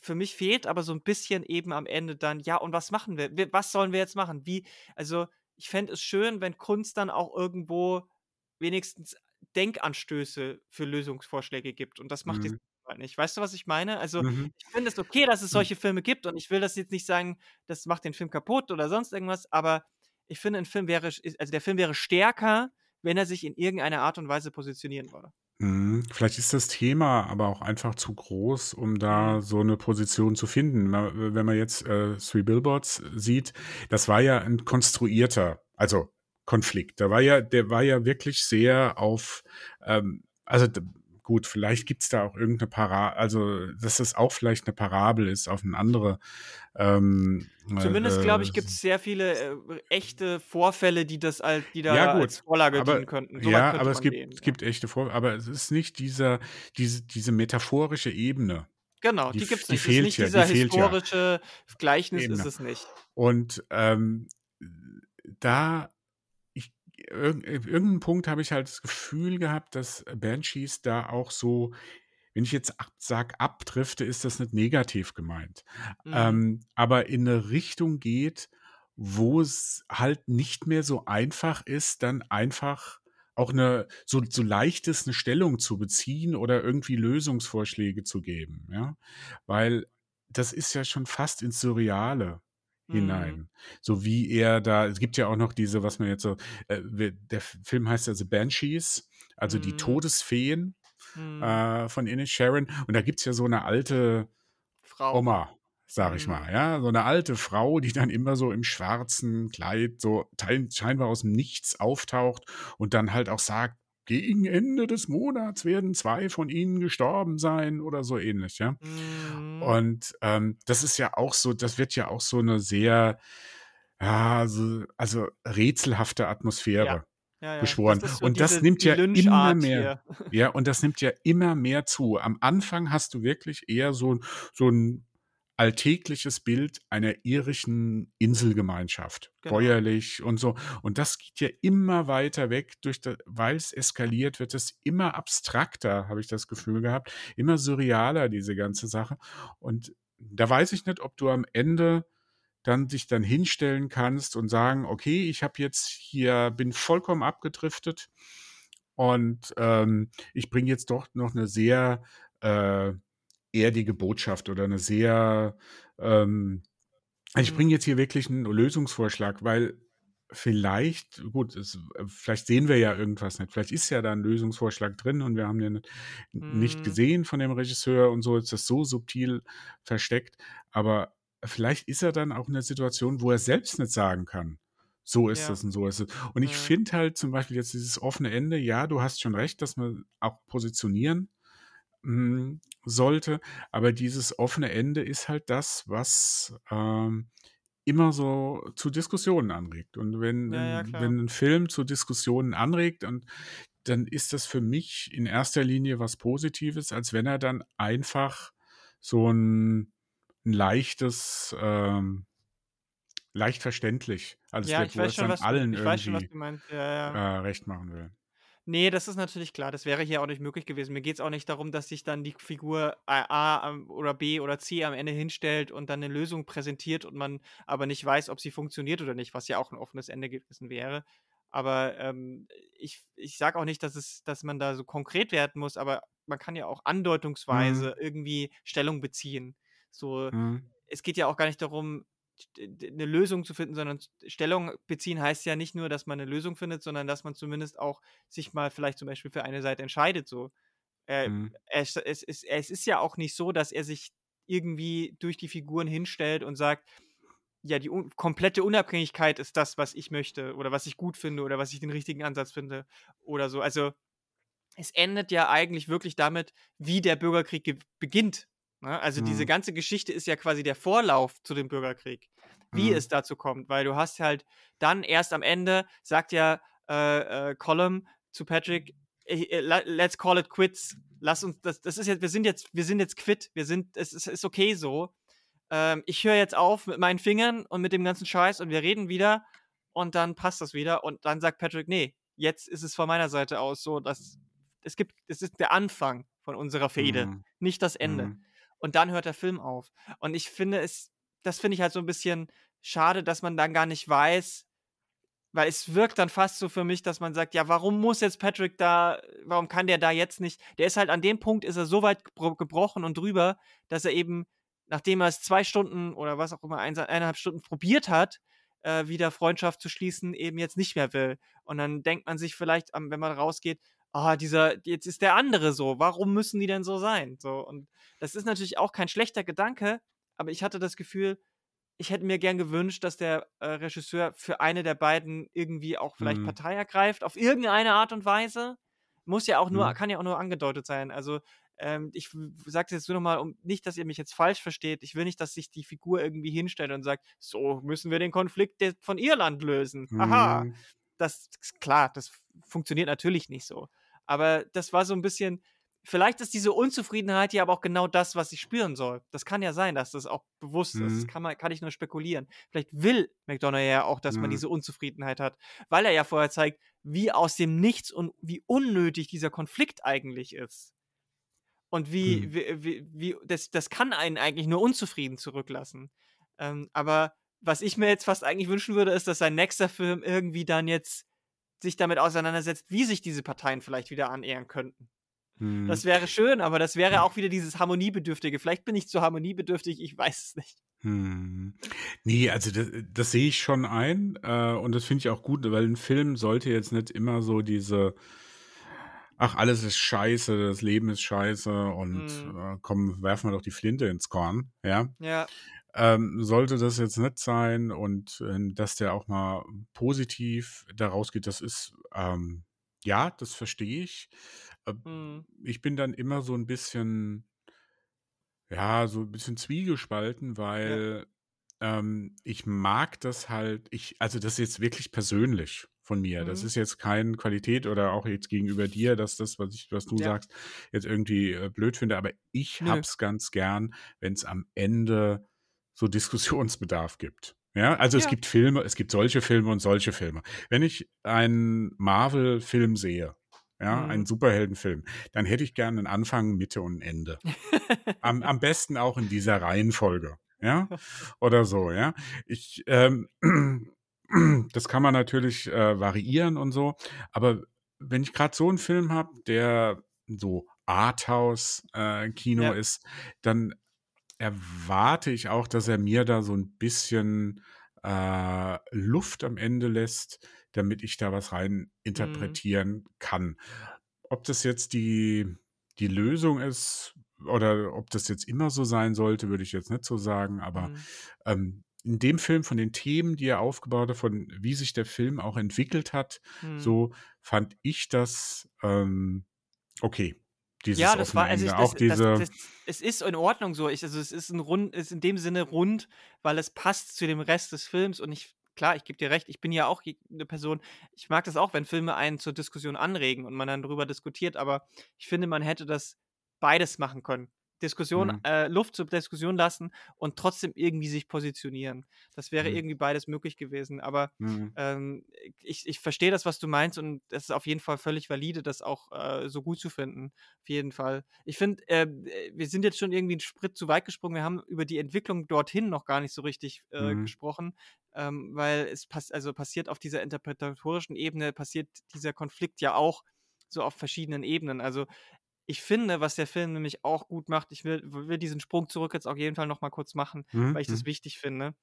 für mich fehlt aber so ein bisschen eben am Ende dann, ja, und was machen wir? Wir- Was sollen wir jetzt machen? Wie, also ich fände es schön, wenn Kunst dann auch irgendwo wenigstens Denkanstöße für Lösungsvorschläge gibt. Und das macht Mhm. halt nicht. Weißt du, was ich meine? Also Mhm. ich finde es okay, dass es Mhm. solche Filme gibt und ich will das jetzt nicht sagen, das macht den Film kaputt oder sonst irgendwas, aber ich finde, ein Film wäre, also der Film wäre stärker, wenn er sich in irgendeiner Art und Weise positionieren würde. Mhm. Vielleicht ist das Thema aber auch einfach zu groß, um da Mhm. so eine Position zu finden. Wenn man jetzt äh, Three Billboards sieht, das war ja ein konstruierter, also Konflikt. Da war ja, der war ja wirklich sehr auf, ähm, also gut, vielleicht gibt's da auch irgendeine Parabel, also dass das auch vielleicht eine Parabel ist auf eine andere. Ähm, Zumindest, glaube ich, äh, gibt es sehr viele äh, echte Vorfälle, die das als, die da Ja, gut, als Vorlage aber, dienen könnten. So ja, aber es gibt, gehen. es Ja. gibt echte Vor, aber es ist nicht dieser, diese, diese metaphorische Ebene. Genau, Die, die gibt es die nicht. Es ist fehlt nicht ja, dieser die fehlt ja. historische Gleichnis, ist Ebene. es nicht. Und ähm, da, irg irgendeinem Punkt habe ich halt das Gefühl gehabt, dass Banshees da auch so, wenn ich jetzt ab, sag abdrifte, ist das nicht negativ gemeint, Mhm. ähm, aber in eine Richtung geht, wo es halt nicht mehr so einfach ist, dann einfach auch eine so, so leicht ist, eine Stellung zu beziehen oder irgendwie Lösungsvorschläge zu geben, ja, weil das ist ja schon fast ins Surreale Mhm. hinein. So wie er da, es gibt ja auch noch diese, was man jetzt so, äh, der Film heißt ja The Banshees, also die Mhm. Todesfeen Mhm. äh, von Ines Sharon. Und da gibt es ja so eine alte Frau. Oma, sag ich Mhm. mal, ja, so eine alte Frau, die dann immer so im schwarzen Kleid so scheinbar aus dem Nichts auftaucht und dann halt auch sagt, gegen Ende des Monats werden zwei von ihnen gestorben sein oder so ähnlich, ja. Mhm. Und ähm, das ist ja auch so, das wird ja auch so eine sehr, ja, so, also rätselhafte Atmosphäre ja, ja. beschworen. Das so und das diese- nimmt die ja immer mehr. hier. Ja, und das nimmt ja immer mehr zu. Am Anfang hast du wirklich eher so, so ein alltägliches Bild einer irischen Inselgemeinschaft, Genau. bäuerlich und so. Und das geht ja immer weiter weg, durch weil es eskaliert, wird es immer abstrakter, habe ich das Gefühl gehabt, immer surrealer, diese ganze Sache. Und da weiß ich nicht, ob du am Ende dann dich dann hinstellen kannst und sagen, okay, ich habe jetzt hier, bin vollkommen abgedriftet und ähm, ich bringe jetzt doch noch eine sehr äh, erdige Botschaft oder eine sehr, ähm, ich Mhm. bringe jetzt hier wirklich einen Lösungsvorschlag, weil vielleicht, gut, es, vielleicht sehen wir ja irgendwas nicht. Vielleicht ist ja da ein Lösungsvorschlag drin und wir haben den nicht, nicht Mhm. gesehen von dem Regisseur und so ist das so subtil versteckt. Aber vielleicht ist er dann auch in der Situation, wo er selbst nicht sagen kann. So ist Ja. es und so ist es. Und ich Ja. finde halt zum Beispiel jetzt dieses offene Ende, ja, du hast schon recht, dass man auch positionieren sollte, aber dieses offene Ende ist halt das, was ähm, immer so zu Diskussionen anregt. Und wenn, Ja, ja, wenn ein Film zu Diskussionen anregt, und dann ist das für mich in erster Linie was Positives, als wenn er dann einfach so ein, ein leichtes, ähm, leicht verständlich alles Ja, wird, wo es schon, dann allen schon, irgendwie meinst. Ja, ja. äh, recht machen will. Nee, das ist natürlich klar. Das wäre hier auch nicht möglich gewesen. Mir geht es auch nicht darum, dass sich dann die Figur A oder B oder C am Ende hinstellt und dann eine Lösung präsentiert und man aber nicht weiß, ob sie funktioniert oder nicht, was ja auch ein offenes Ende gewesen wäre. Aber ähm, ich, ich sage auch nicht, dass, es, dass man da so konkret werden muss, aber man kann ja auch andeutungsweise Mhm. irgendwie Stellung beziehen. So, Mhm. es geht ja auch gar nicht darum, eine Lösung zu finden, sondern Stellung beziehen heißt ja nicht nur, dass man eine Lösung findet, sondern dass man zumindest auch sich mal vielleicht zum Beispiel für eine Seite entscheidet. So. Äh, Mhm. es, es, es, es ist ja auch nicht so, dass er sich irgendwie durch die Figuren hinstellt und sagt, ja, die un komplette Unabhängigkeit ist das, was ich möchte oder was ich gut finde oder was ich den richtigen Ansatz finde oder so. Also es endet ja eigentlich wirklich damit, wie der Bürgerkrieg ge- beginnt. Ne? Also diese Mhm. ganze Geschichte ist ja quasi der Vorlauf zu dem Bürgerkrieg, wie Mhm. es dazu kommt, weil du hast halt dann erst am Ende sagt ja äh, äh, Column zu Patrick, "Ey, äh, let's call it quits. Lass uns das, das ist jetzt, wir sind jetzt, wir sind jetzt quitt, wir sind, es ist, ist okay so. Ähm, ich höre jetzt auf mit meinen Fingern und mit dem ganzen Scheiß und wir reden wieder und dann passt das wieder und dann sagt Patrick, nee, jetzt ist es von meiner Seite aus so, dass es gibt, es ist der Anfang von unserer Fehde, Mhm. nicht das Ende. Mhm. Und dann hört der Film auf. Und ich finde es, das finde ich halt so ein bisschen schade, dass man dann gar nicht weiß, weil es wirkt dann fast so für mich, dass man sagt, ja, warum muss jetzt Patrick da, warum kann der da jetzt nicht? Der ist halt an dem Punkt, ist er so weit gebro- gebrochen und drüber, dass er eben, nachdem er es zwei Stunden oder was auch immer, ein, eineinhalb Stunden probiert hat, äh, wieder Freundschaft zu schließen, eben jetzt nicht mehr will. Und dann denkt man sich vielleicht, wenn man rausgeht, ah, dieser, jetzt ist der andere so, warum müssen die denn so sein? So, und das ist natürlich auch kein schlechter Gedanke, aber ich hatte das Gefühl, ich hätte mir gern gewünscht, dass der äh, Regisseur für eine der beiden irgendwie auch vielleicht Mhm. Partei ergreift, auf irgendeine Art und Weise. Muss ja auch nur, Mhm. kann ja auch nur angedeutet sein. Also, ähm, ich sage es jetzt nur nochmal, um nicht, dass ihr mich jetzt falsch versteht. Ich will nicht, dass sich die Figur irgendwie hinstellt und sagt, so müssen wir den Konflikt von Irland lösen. Aha. Mhm. Das ist klar, das funktioniert natürlich nicht so. Aber das war so ein bisschen, vielleicht ist diese Unzufriedenheit ja aber auch genau das, was ich spüren soll. Das kann ja sein, dass das auch bewusst ist. Das Mhm. kann, man, kann ich nur spekulieren. Vielleicht will McDonough ja auch, dass man Mhm. diese Unzufriedenheit hat, weil er ja vorher zeigt, wie aus dem Nichts und wie unnötig dieser Konflikt eigentlich ist. Und wie, Mhm. wie, wie, wie das, das kann einen eigentlich nur unzufrieden zurücklassen. Ähm, aber was ich mir jetzt fast eigentlich wünschen würde, ist, dass sein nächster Film irgendwie dann jetzt sich damit auseinandersetzt, wie sich diese Parteien vielleicht wieder annähern könnten. Mhm. Das wäre schön, aber das wäre auch wieder dieses Harmoniebedürftige. Vielleicht bin ich zu harmoniebedürftig, ich weiß es nicht. Mhm. Ne, also da das sehe ich schon ein, äh, und das finde ich auch gut, weil 'n Film sollte jetzt nicht immer so diese „Ach, alles ist scheiße, das Leben ist scheiße und, Mhm. äh, komm, werfen wir doch die Flinte ins Korn“, ja? Ja. Ähm, sollte das jetzt nicht sein und, ähm, dass der auch mal positiv da rausgeht, das ist, ähm ja, das verstehe ich. Ähm, Mhm. ich bin dann immer so 'n bisschen ja, so 'n bisschen zwiegespalten, Ja. weil, ähm, ich mag das halt ich also, das ist jetzt wirklich persönlich von mir. Das Mhm. ist jetzt kein Qualität oder auch jetzt gegenüber dir, dass das, was ich was du Ja. sagst, jetzt irgendwie, äh, blöd finde, aber ich habe Nö. es ganz gern, wenn's am Ende so Diskussionsbedarf gibt. Ja, also, es Ja. gibt Filme es gibt solche Filme und solche Filme. Wenn ich einen Marvel-Film sehe, ja, einen Mhm. Superheldenfilm, dann hätte ich gern 'nen Anfang, Mitte und Ende. Am am besten auch in dieser Reihenfolge, ja, oder so, ja? Ich, ähm das kann man natürlich, äh, variieren und so, aber wenn ich grad so 'n Film habe, der so Arthouse äh, Kino Ja. ist, dann erwarte ich auch, dass er mir da so 'n bisschen, äh, Luft am Ende lässt, damit ich da was rein Mhm. interpretieren kann. Ob das jetzt die die Lösung ist oder ob das jetzt immer so sein sollte, würde ich jetzt nicht so sagen, aber, Mhm. ähm, in dem Film von den Themen, die er aufgebaut hat, von wie sich der Film auch entwickelt hat, Mhm. so fand ich das, ähm, okay, Ja, dieses das war also, ich Ende. das Auch das diese das es ist in Ordnung so. Ich also, es ist 'n rund ist in dem Sinne rund, weil es passt zu dem Rest des Films und ich klar, ich gebe dir recht, ich bin ja auch j 'ne Person ich mag das auch, wenn Filme einen zur Diskussion anregen und man dann drüber diskutiert, aber ich finde, man hätte das beides machen können. Diskussion Mhm. äh, Luft zur Diskussion lassen und trotzdem irgendwie sich positionieren. Das wäre Mhm. irgendwie beides möglich gewesen, aber, Mhm. ähm, ich ich verstehe das, was du meinst und das ist auf jeden Fall völlig valide, das auch, äh, so gut zu finden, auf jeden Fall. Ich finde, ähm, äh, wir sind jetzt schon irgendwie 'n Sprit zu weit gesprungen. Wir haben über die Entwicklung dorthin noch gar nicht so richtig, äh, Mhm. gesprochen, ähm, weil es pass also, passiert auf dieser interpretatorischen Ebene passiert dieser Konflikt ja auch so auf verschiedenen Ebenen. Also, ich finde, was der Film nämlich auch gut macht ich will will diesen Sprung zurück jetzt auf jeden Fall noch mal kurz machen, Mhm, weil ich das mhm. wichtig finde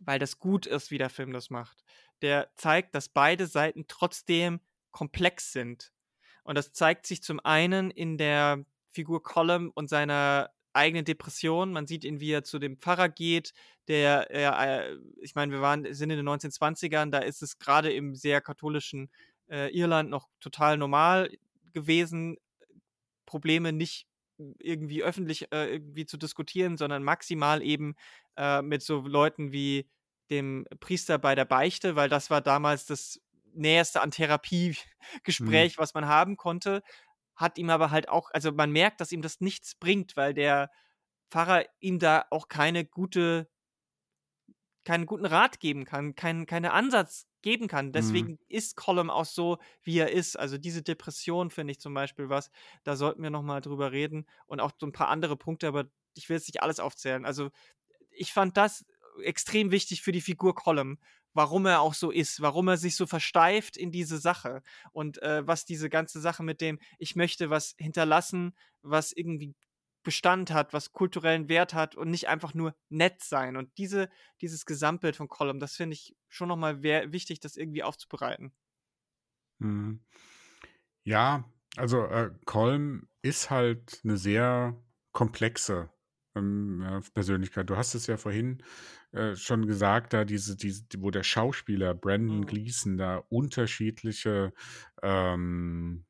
weil das gut ist, wie der Film das macht. Der zeigt, dass beide Seiten trotzdem komplex sind. Und das zeigt sich zum einen in der Figur Colum und seiner eigenen Depression. Man sieht ihn, wie er zu dem Pfarrer geht, der, äh, ich meine, wir waren sind in den 1920ern, da ist es grade im sehr katholischen, äh, Irland noch total normal gewesen, Probleme nicht irgendwie öffentlich, äh, irgendwie zu diskutieren, sondern maximal eben, äh, mit so Leuten wie dem Priester bei der Beichte, weil das war damals das Näherste an Mhm. Therapiegespräch, was man haben konnte. Hat ihm aber halt auch also, man merkt, dass ihm das nichts bringt, weil der Pfarrer ihm da auch keine gute keinen guten Rat geben kann, keinen keine Ansatz geben kann. Mhm. Deswegen ist Colum auch so, wie er ist. Also, diese Depression finde ich zum Beispiel was, da sollten wir noch mal drüber reden und auch so 'n paar andere Punkte, aber ich will jetzt nicht alles aufzählen. Also, ich fand das extrem wichtig für die Figur Colum, warum er auch so ist, warum er sich so versteift in diese Sache und, äh, was diese ganze Sache mit dem: „Ich möchte was hinterlassen, was irgendwie Bestand hat, was kulturellen Wert hat und nicht einfach nur nett sein.“ Und diese dieses Gesamtbild von Colum, das finde ich schon noch mal wer wichtig, das irgendwie aufzubereiten. Mhm. Ja, also, äh, Colm ist halt 'ne sehr komplexe, ähm, äh, Persönlichkeit. Du hast es ja vorhin, äh, schon gesagt, da diese diese wo der Schauspieler Brendan Mhm. Gleeson da unterschiedliche, ähm,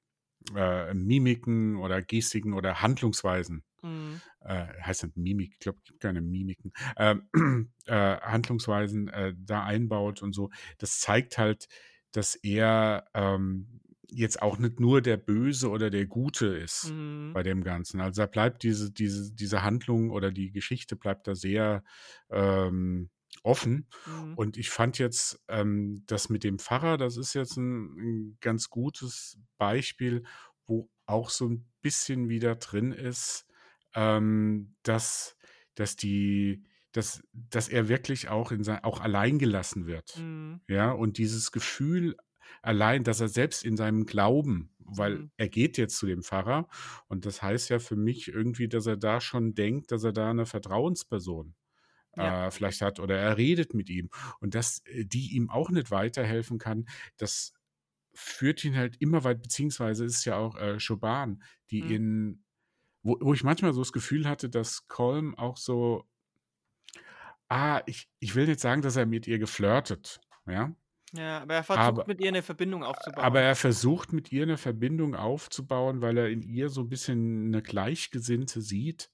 äh, Mimiken oder Gestiken oder Handlungsweisen Mhm. äh, heißt das Mimik? Ich glaube, gibt keine Mimiken. Ähm, äh, Handlungsweisen, äh, da einbaut und so. Das zeigt halt, dass er, ähm, jetzt auch nicht nur der Böse oder der Gute ist Mhm. bei dem Ganzen. Also, da bleibt diese diese diese Handlung oder die Geschichte bleibt da sehr, ähm, offen. Mhm. Und ich fand jetzt, ähm, das mit dem Pfarrer, das ist jetzt 'n 'n ganz gutes Beispiel, wo auch so 'n bisschen wieder drin ist, ähm, dass dass die dass dass er wirklich auch in sei auch allein gelassen wird, Mhm. ja? Und dieses Gefühl allein, dass er selbst in seinem Glauben weil Mhm. er geht jetzt zu dem Pfarrer und das heißt ja für mich irgendwie, dass er da schon denkt, dass er da 'ne Vertrauensperson ja. äh, vielleicht hat oder er redet mit ihm und dass äh, die ihm auch nicht weiterhelfen kann, das führt ihn halt immer weit, beziehungsweise ist ja auch äh, Schoban, die mhm. in, wo, wo ich manchmal so das Gefühl hatte, dass Colm auch so, ah, ich, ich will nicht sagen, dass er mit ihr geflirtet, ja, ja, aber er versucht aber, mit ihr eine Verbindung aufzubauen. Aber er versucht mit ihr eine Verbindung aufzubauen, weil er in ihr so ein bisschen eine Gleichgesinnte sieht.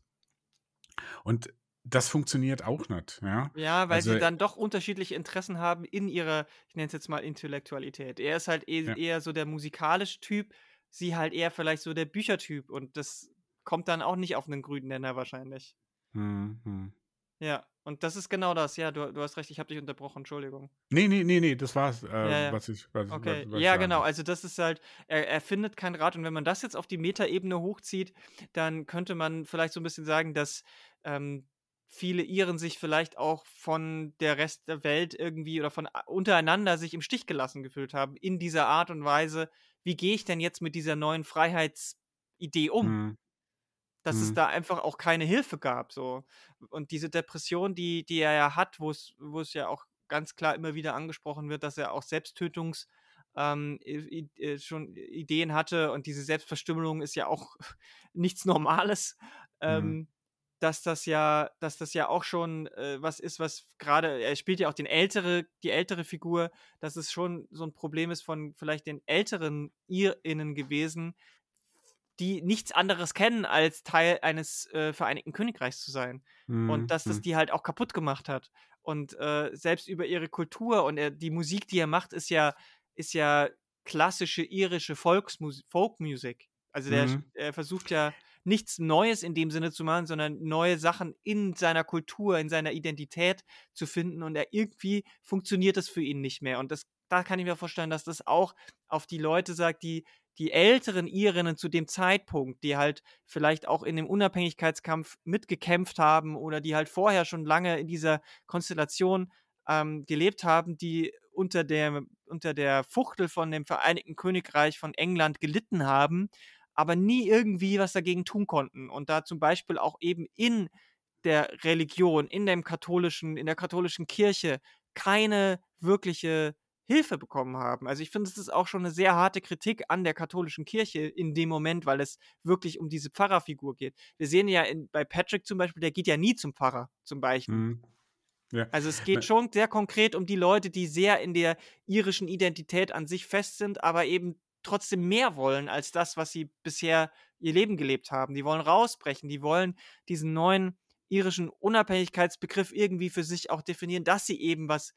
Und das funktioniert auch nicht, ja. Ja, weil also, sie dann doch unterschiedliche Interessen haben in ihrer, ich nenne es jetzt mal Intellektualität. Er ist halt eher, ja. eher so der musikalische Typ, sie halt eher vielleicht so der Büchertyp und das kommt dann auch nicht auf einen grünen Nenner wahrscheinlich. Mhm. Ja, und das ist genau das. Ja, du, du hast recht, ich habe dich unterbrochen, Entschuldigung. Nee, nee, nee, nee, das war's, äh, ja, ja. was ich was, Okay, was, was ja, genau. Also das ist halt, er, er findet kein Rad und wenn man das jetzt auf die Metaebene hochzieht, dann könnte man vielleicht so ein bisschen sagen, dass ähm, viele Iren sich vielleicht auch von der Rest der Welt irgendwie oder von untereinander sich im Stich gelassen gefühlt haben, in dieser Art und Weise, wie gehe ich denn jetzt mit dieser neuen Freiheitsidee um? Mhm. Dass mhm. es da einfach auch keine Hilfe gab. So. Und diese Depression, die, die er ja hat, wo es, ja auch ganz klar immer wieder angesprochen wird, dass er auch Selbsttötungs- ähm, äh, schon Ideen hatte und diese Selbstverstümmelung ist ja auch nichts Normales. Mhm. Ähm, dass das ja, dass das ja auch schon äh, was ist, was gerade, er spielt ja auch den ältere, die ältere Figur, dass es schon so ein Problem ist von vielleicht den älteren IrInnen gewesen, die nichts anderes kennen, als Teil eines äh, Vereinigten Königreichs zu sein. Mhm. Und dass das mhm. die halt auch kaputt gemacht hat. Und äh, selbst über ihre Kultur und er, die Musik, die er macht, ist ja, ist ja klassische irische Volksmusik, Folkmusik. Also der, mhm. er versucht ja nichts Neues in dem Sinne zu machen, sondern neue Sachen in seiner Kultur, in seiner Identität zu finden und er irgendwie funktioniert das für ihn nicht mehr. Und das, da kann ich mir vorstellen, dass das auch auf die Leute sagt, die die älteren Irinnen zu dem Zeitpunkt, die halt vielleicht auch in dem Unabhängigkeitskampf mitgekämpft haben oder die halt vorher schon lange in dieser Konstellation ähm, gelebt haben, die unter der, unter der Fuchtel von dem Vereinigten Königreich von England gelitten haben aber nie irgendwie was dagegen tun konnten. Und da zum Beispiel auch eben in der Religion, in dem katholischen, in der katholischen Kirche keine wirkliche Hilfe bekommen haben. Also ich finde, es ist auch schon eine sehr harte Kritik an der katholischen Kirche in dem Moment, weil es wirklich um diese Pfarrerfigur geht. Wir sehen ja in, bei Patrick zum Beispiel, der geht ja nie zum Pfarrer, zum Beispiel. Mhm. Ja. Also es geht schon sehr konkret um die Leute, die sehr in der irischen Identität an sich fest sind, aber eben trotzdem mehr wollen als das, was sie bisher ihr Leben gelebt haben. Die wollen rausbrechen, die wollen diesen neuen irischen Unabhängigkeitsbegriff irgendwie für sich auch definieren, dass sie eben was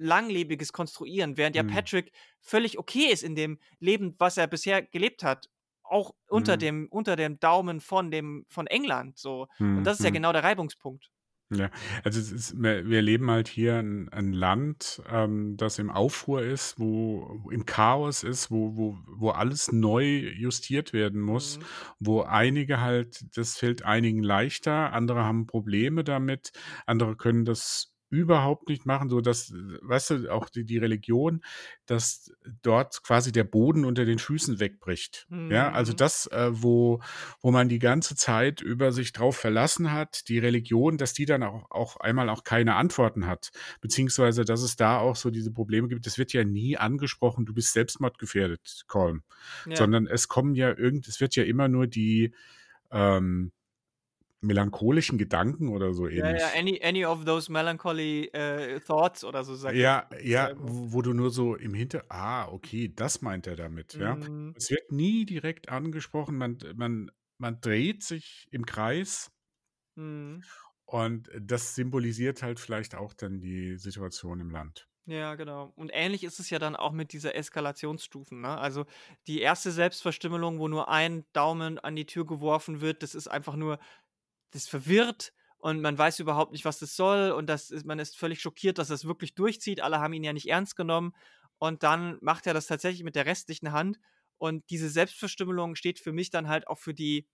Langlebiges konstruieren, während ja mhm. Patrick völlig okay ist in dem Leben, was er bisher gelebt hat, auch unter mhm. dem unter dem Daumen von dem von England so. Mhm. Und das ist ja mhm. genau der Reibungspunkt. Ja, also ist, wir leben halt hier ein, ein Land, ähm, das im Aufruhr ist, wo im Chaos ist, wo, wo, wo alles neu justiert werden muss, Mhm. wo einige halt, das fällt einigen leichter, andere haben Probleme damit, andere können das überhaupt nicht machen, so dass, weißt du, auch die, die Religion, dass dort quasi der Boden unter den Füßen wegbricht. Mhm. Ja, also mhm. das, äh, wo, wo man die ganze Zeit über sich drauf verlassen hat, die Religion, dass die dann auch, auch einmal auch keine Antworten hat, beziehungsweise, dass es da auch so diese Probleme gibt. Es wird ja nie angesprochen, du bist selbstmordgefährdet, Colm, ja. sondern es kommen ja irgend, es wird ja immer nur die, ähm, melancholischen Gedanken oder so ähnlich. Ja, ja, any, any of those melancholy uh, thoughts oder so sagt Ja, ja, wo, wo, du nur so im Hinter, ah, okay, das meint er damit, mhm. ja. Es wird nie direkt angesprochen, man, man, man dreht sich im Kreis mhm. und das symbolisiert halt vielleicht auch dann die Situation im Land. Ja, genau. Und ähnlich ist es ja dann auch mit dieser Eskalationsstufen. Ne? Also die erste Selbstverstümmelung, wo nur ein Daumen an die Tür geworfen wird, das ist einfach nur das verwirrt und man weiß überhaupt nicht, was das soll und das ist, man ist völlig schockiert, dass das wirklich durchzieht. Alle haben ihn ja nicht ernst genommen und dann macht er das tatsächlich mit der restlichen Hand und diese Selbstverstümmelung steht für mich dann halt auch für die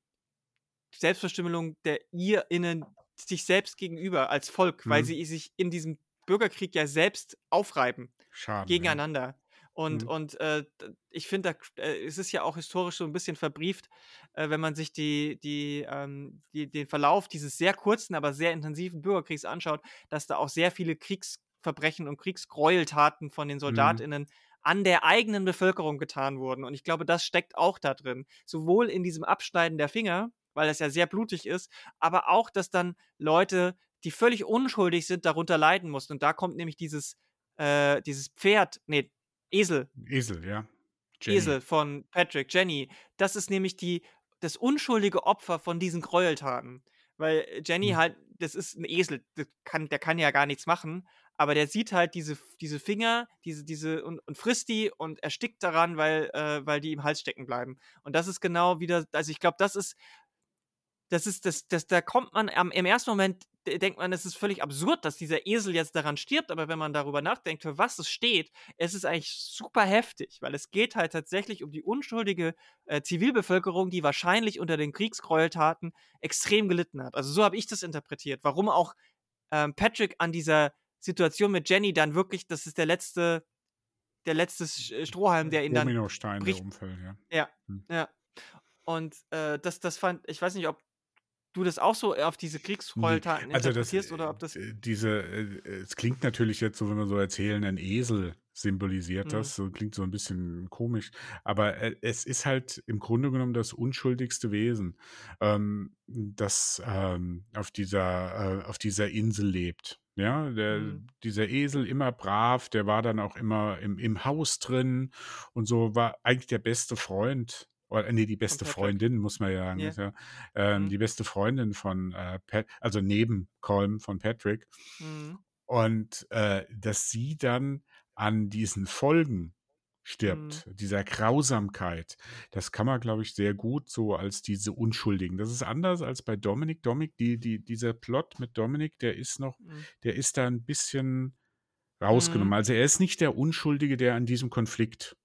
Selbstverstümmelung der IrInnen sich selbst gegenüber als Volk, mhm. weil sie sich in diesem Bürgerkrieg ja selbst aufreiben. Schaden, gegeneinander. Ja. Und, Mhm. und äh, ich finde, da- äh, es ist ja auch historisch so ein bisschen verbrieft, äh, wenn man sich die, die, ähm, die, den Verlauf dieses sehr kurzen, aber sehr intensiven Bürgerkriegs anschaut, dass da auch sehr viele Kriegsverbrechen und Kriegsgräueltaten von den Mhm. SoldatInnen an der eigenen Bevölkerung getan wurden. Und ich glaube, das steckt auch da drin. Sowohl in diesem Abschneiden der Finger, weil das ja sehr blutig ist, aber auch, dass dann Leute, die völlig unschuldig sind, darunter leiden mussten. Und da kommt nämlich dieses, äh, dieses Pferd, nee, Esel, Esel, ja. Jenny. Esel von Patrick, Jenny. Das ist nämlich die, das unschuldige Opfer von diesen Gräueltaten. Weil Jenny Hm. halt, das ist ein Esel, kann, der kann ja gar nichts machen, aber der sieht halt diese, diese Finger, diese, diese und, und frisst die und erstickt daran, weil, äh, weil die im Hals stecken bleiben. Und das ist genau wieder, also ich glaube, das ist, das ist, das, das, da kommt man am, im ersten Moment, denkt man, es ist völlig absurd, dass dieser Esel jetzt daran stirbt, aber wenn man darüber nachdenkt, für was es steht, es ist eigentlich super heftig, weil es geht halt tatsächlich um die unschuldige äh, Zivilbevölkerung, die wahrscheinlich unter den Kriegsgräueltaten extrem gelitten hat. Also so habe ich das interpretiert. Warum auch ähm, Patrick an dieser Situation mit Jenny dann wirklich, das ist der letzte, der letzte Sch- Strohhalm, der ihn dann Dominostein, der bricht. umfällt, ja. ja, Hm. ja. Und äh, das, das fand, ich weiß nicht, ob du das auch so auf diese Kriegsgräueltaten Also das, interpretierst oder ob das. äh, diese, äh, es klingt natürlich jetzt so, wenn wir so erzählen, ein Esel symbolisiert Mhm. das, so klingt so ein bisschen komisch, aber äh, es ist halt im Grunde genommen das unschuldigste Wesen, ähm, das ähm, auf dieser, äh, auf dieser Insel lebt. Ja, der, Mhm. dieser Esel immer brav, der war dann auch immer im, im Haus drin und so war eigentlich der beste Freund. Oder nee, die beste. Freundin, muss man ja sagen. Ist ja, ähm, Mhm. Die beste Freundin von äh, Pat, also neben Colm von Patrick. Mhm. Und äh, dass sie dann an diesen Folgen stirbt, Mhm. dieser Grausamkeit, das kann man, glaube ich, sehr gut so als diese Unschuldigen. Das ist anders als bei Dominik. Dominik, die, die, dieser Plot mit Dominik, der ist noch, Mhm. der ist da ein bisschen rausgenommen. Mhm. Also er ist nicht der Unschuldige, der an diesem Konflikt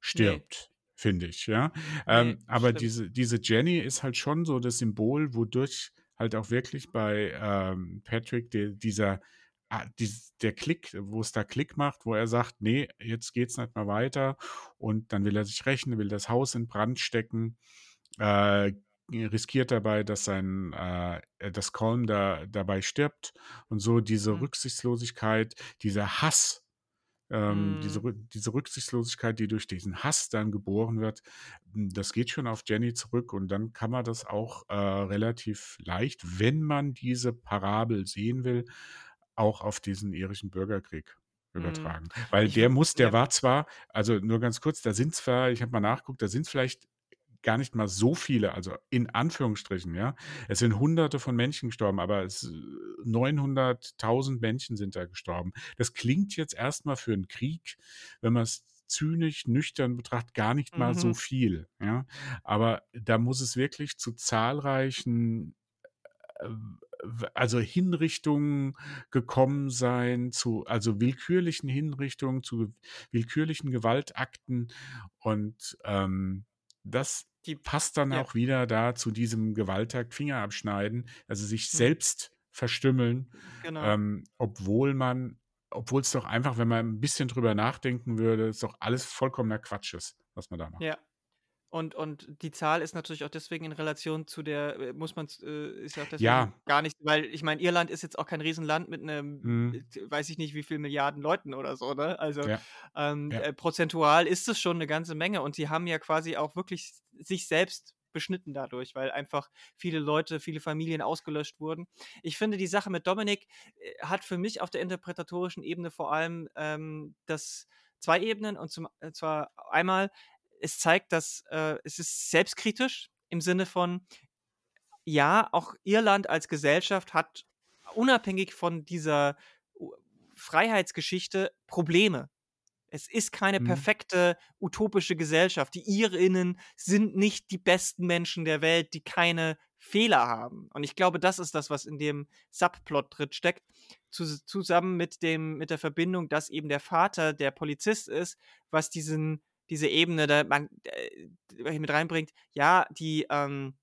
stirbt, finde ich, ja. Ähm, Nee, aber stimmt. diese, diese Jenny ist halt schon so das Symbol, wodurch halt auch wirklich bei ähm, Patrick der, dieser ah, dies, der Klick, wo es da Klick macht, wo er sagt, nee, jetzt geht's nicht mehr weiter und dann will er sich rächen, will das Haus in Brand stecken, äh, riskiert dabei, dass sein, äh, dass Colm da dabei stirbt und so diese Mhm. Rücksichtslosigkeit, dieser Hass, ähm, diese, Mhm. Diese Rücksichtslosigkeit, die durch diesen Hass dann geboren wird, m, das geht schon auf Jenny zurück und dann kann man das auch äh, relativ leicht, wenn man diese Parabel sehen will, auch auf diesen irischen Bürgerkrieg Mhm. übertragen. Weil Ich der muss, der ja. war zwar, also nur ganz kurz, da sind zwar, ich habe mal nachgeguckt, da sind vielleicht gar nicht mal so viele, also in Anführungsstrichen, ja. Es sind hunderte von Menschen gestorben, aber es 900.000 Menschen sind da gestorben. Das klingt jetzt erstmal für einen Krieg, wenn man es zynisch, nüchtern betrachtet, gar nicht mal so Mhm. viel, ja. Aber da muss es wirklich zu zahlreichen äh, also Hinrichtungen gekommen sein, zu, also willkürlichen Hinrichtungen, zu willkürlichen Gewaltakten und ähm, das Die, passt dann ja. auch wieder da zu diesem Gewaltakt Finger abschneiden, also sich Mhm. selbst verstümmeln, Genau. ähm, obwohl man, obwohl es doch einfach, wenn man ein bisschen drüber nachdenken würde, es doch alles vollkommener Quatsch ist, was man da macht. Ja. Und, und die Zahl ist natürlich auch deswegen in Relation zu der, äh, muss man, äh, ist ja auch deswegen Ja. gar nicht, weil ich meine, Irland ist jetzt auch kein Riesenland mit einem, Mhm. äh, weiß ich nicht, wie viel Milliarden Leuten oder so, ne? Also Ja. ähm, Ja. äh, prozentual ist es schon eine ganze Menge und sie haben ja quasi auch wirklich sich selbst beschnitten dadurch, weil einfach viele Leute, viele Familien ausgelöscht wurden. Ich finde, die Sache mit Dominik äh, hat für mich auf der interpretatorischen Ebene vor allem ähm, das zwei Ebenen und zum, zwar einmal, es zeigt, dass äh, es ist selbstkritisch im Sinne von, ja, auch Irland als Gesellschaft hat unabhängig von dieser Freiheitsgeschichte Probleme. Es ist keine Mhm. perfekte utopische Gesellschaft. Die Irinnen sind nicht die besten Menschen der Welt, die keine Fehler haben. Und ich glaube, das ist das, was in dem Subplot drin steckt, zus- zusammen mit dem mit der Verbindung, dass eben der Vater der Polizist ist, was diesen diese Ebene da man, äh, mit reinbringt. Ja, die ähm,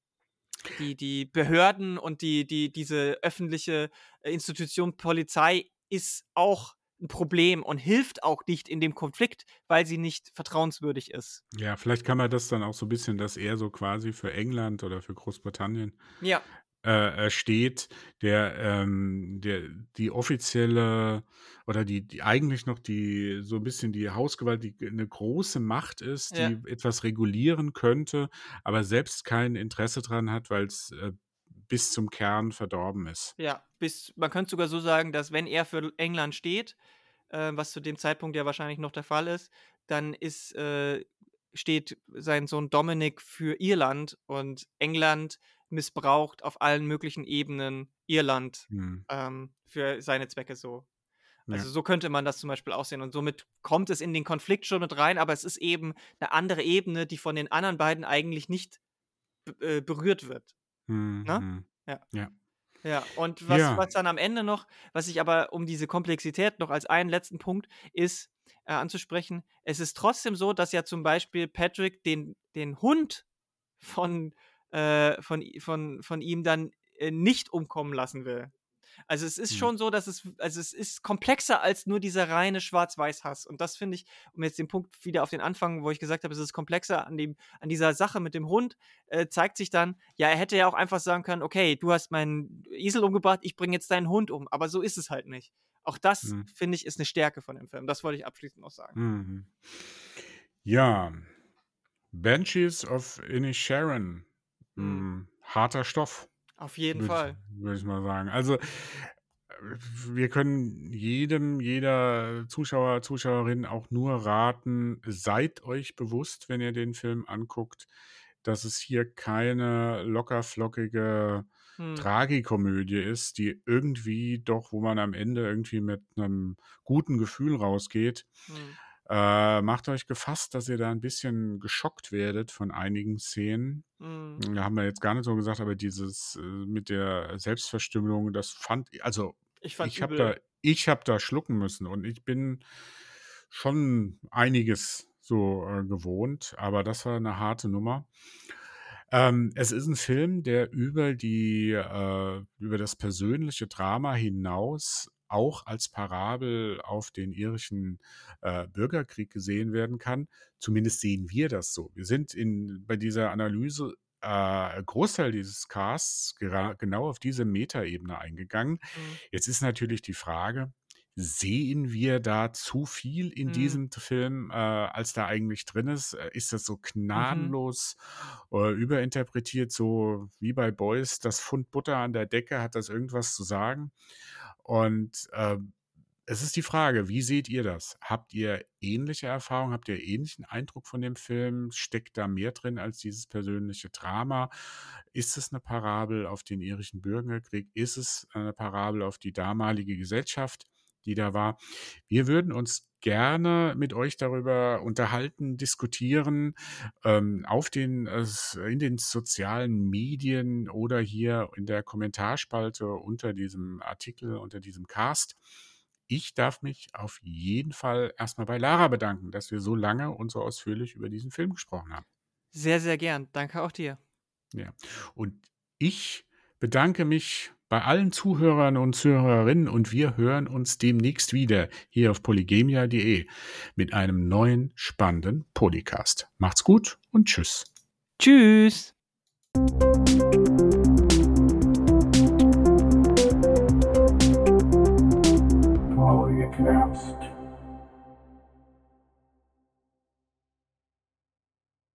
die, die Behörden und die, die, diese öffentliche äh, Institution Polizei ist auch ein Problem und hilft auch nicht in dem Konflikt, weil sie nicht vertrauenswürdig ist. Ja, vielleicht kann man das dann auch so ein bisschen, dass er so quasi für England oder für Großbritannien Ja, äh, äh, steht, der, ähm, der die offizielle oder die, die eigentlich noch die so ein bisschen die Hausgewalt, die eine große Macht ist, Ja. die etwas regulieren könnte, aber selbst kein Interesse dran hat, weil es äh, bis zum Kern verdorben ist. ja. Bis, man könnte sogar so sagen, dass wenn er für England steht, äh, was zu dem Zeitpunkt ja wahrscheinlich noch der Fall ist, dann ist, äh, steht sein Sohn Dominic für Irland und England missbraucht auf allen möglichen Ebenen Irland Hm. ähm, für seine Zwecke so. Ja. Also so könnte man das zum Beispiel aussehen. Und somit kommt es in den Konflikt schon mit rein, aber es ist eben eine andere Ebene, die von den anderen beiden eigentlich nicht äh, berührt wird. Ne? hm. Ja. Ja. Ja, und was, Ja. was dann am Ende noch, was ich aber um diese Komplexität noch als einen letzten Punkt ist, äh, anzusprechen, es ist trotzdem so, dass ja zum Beispiel Patrick den, den Hund von, äh, von, von, von ihm dann äh, nicht umkommen lassen will. Also es ist Hm. schon so, dass es, also es ist komplexer als nur dieser reine Schwarz-Weiß-Hass. Und das finde ich, um jetzt den Punkt wieder auf den Anfang, wo ich gesagt habe, es ist komplexer an, dem, an dieser Sache mit dem Hund, äh, zeigt sich dann, ja, er hätte ja auch einfach sagen können, okay, du hast meinen Esel umgebracht, ich bringe jetzt deinen Hund um. Aber so ist es halt nicht. Auch das, Hm. finde ich, ist eine Stärke von dem Film. Das wollte ich abschließend noch sagen. Mhm. Ja, Banshees of Inisharan. Mhm. Mhm. Harter Stoff, Auf jeden würde Fall. ich, würd ich mal sagen. Also, äh, wir können jedem, jeder Zuschauer, Zuschauerin auch nur raten, seid euch bewusst, wenn ihr den Film anguckt, dass es hier keine lockerflockige Hm. Tragikomödie ist, die irgendwie doch, wo man am Ende irgendwie mit einem guten Gefühl rausgeht. Hm. Äh, macht euch gefasst, dass ihr da ein bisschen geschockt werdet von einigen Szenen. Hm. Da haben wir jetzt gar nicht so gesagt, aber dieses äh, mit der Selbstverstümmelung, das fand also Ich ich habe da ich habe da schlucken müssen und ich bin schon einiges so äh, gewohnt, aber das war eine harte Nummer. Ähm, es ist ein Film, der über die äh, über das persönliche Drama hinaus auch als Parabel auf den irischen äh, Bürgerkrieg gesehen werden kann. Zumindest sehen wir das so. Wir sind in bei dieser Analyse äh, Großteil dieses Casts genau auf diese Metaebene eingegangen. Hm. Jetzt ist natürlich die Frage, sehen wir da zu viel in Hm. diesem Film, äh, als da eigentlich drin ist? Äh, Ist das so Mhm. gnadenlos äh, überinterpretiert, so wie bei Boys, das Pfund Butter an der Decke, hat das irgendwas zu sagen? Und ähm, es ist die Frage, wie seht ihr das? Habt ihr ähnliche Erfahrungen? Habt ihr ähnlichen Eindruck von dem Film? Steckt da mehr drin als dieses persönliche Drama? Ist es eine Parabel auf den irischen Bürgerkrieg? Ist es eine Parabel auf die damalige Gesellschaft, die da war? Wir würden uns gerne mit euch darüber unterhalten, diskutieren, ähm, auf den, äh, in den sozialen Medien oder hier in der Kommentarspalte unter diesem Artikel, unter diesem Cast. Ich darf mich auf jeden Fall erstmal bei Lara bedanken, dass wir so lange und so ausführlich über diesen Film gesprochen haben. Sehr, sehr gern. Danke auch dir. Ja. Und ich bedanke mich bei allen Zuhörern und Zuhörerinnen und wir hören uns demnächst wieder hier auf polygemia.de mit einem neuen spannenden Polycast. Macht's gut und tschüss. Tschüss.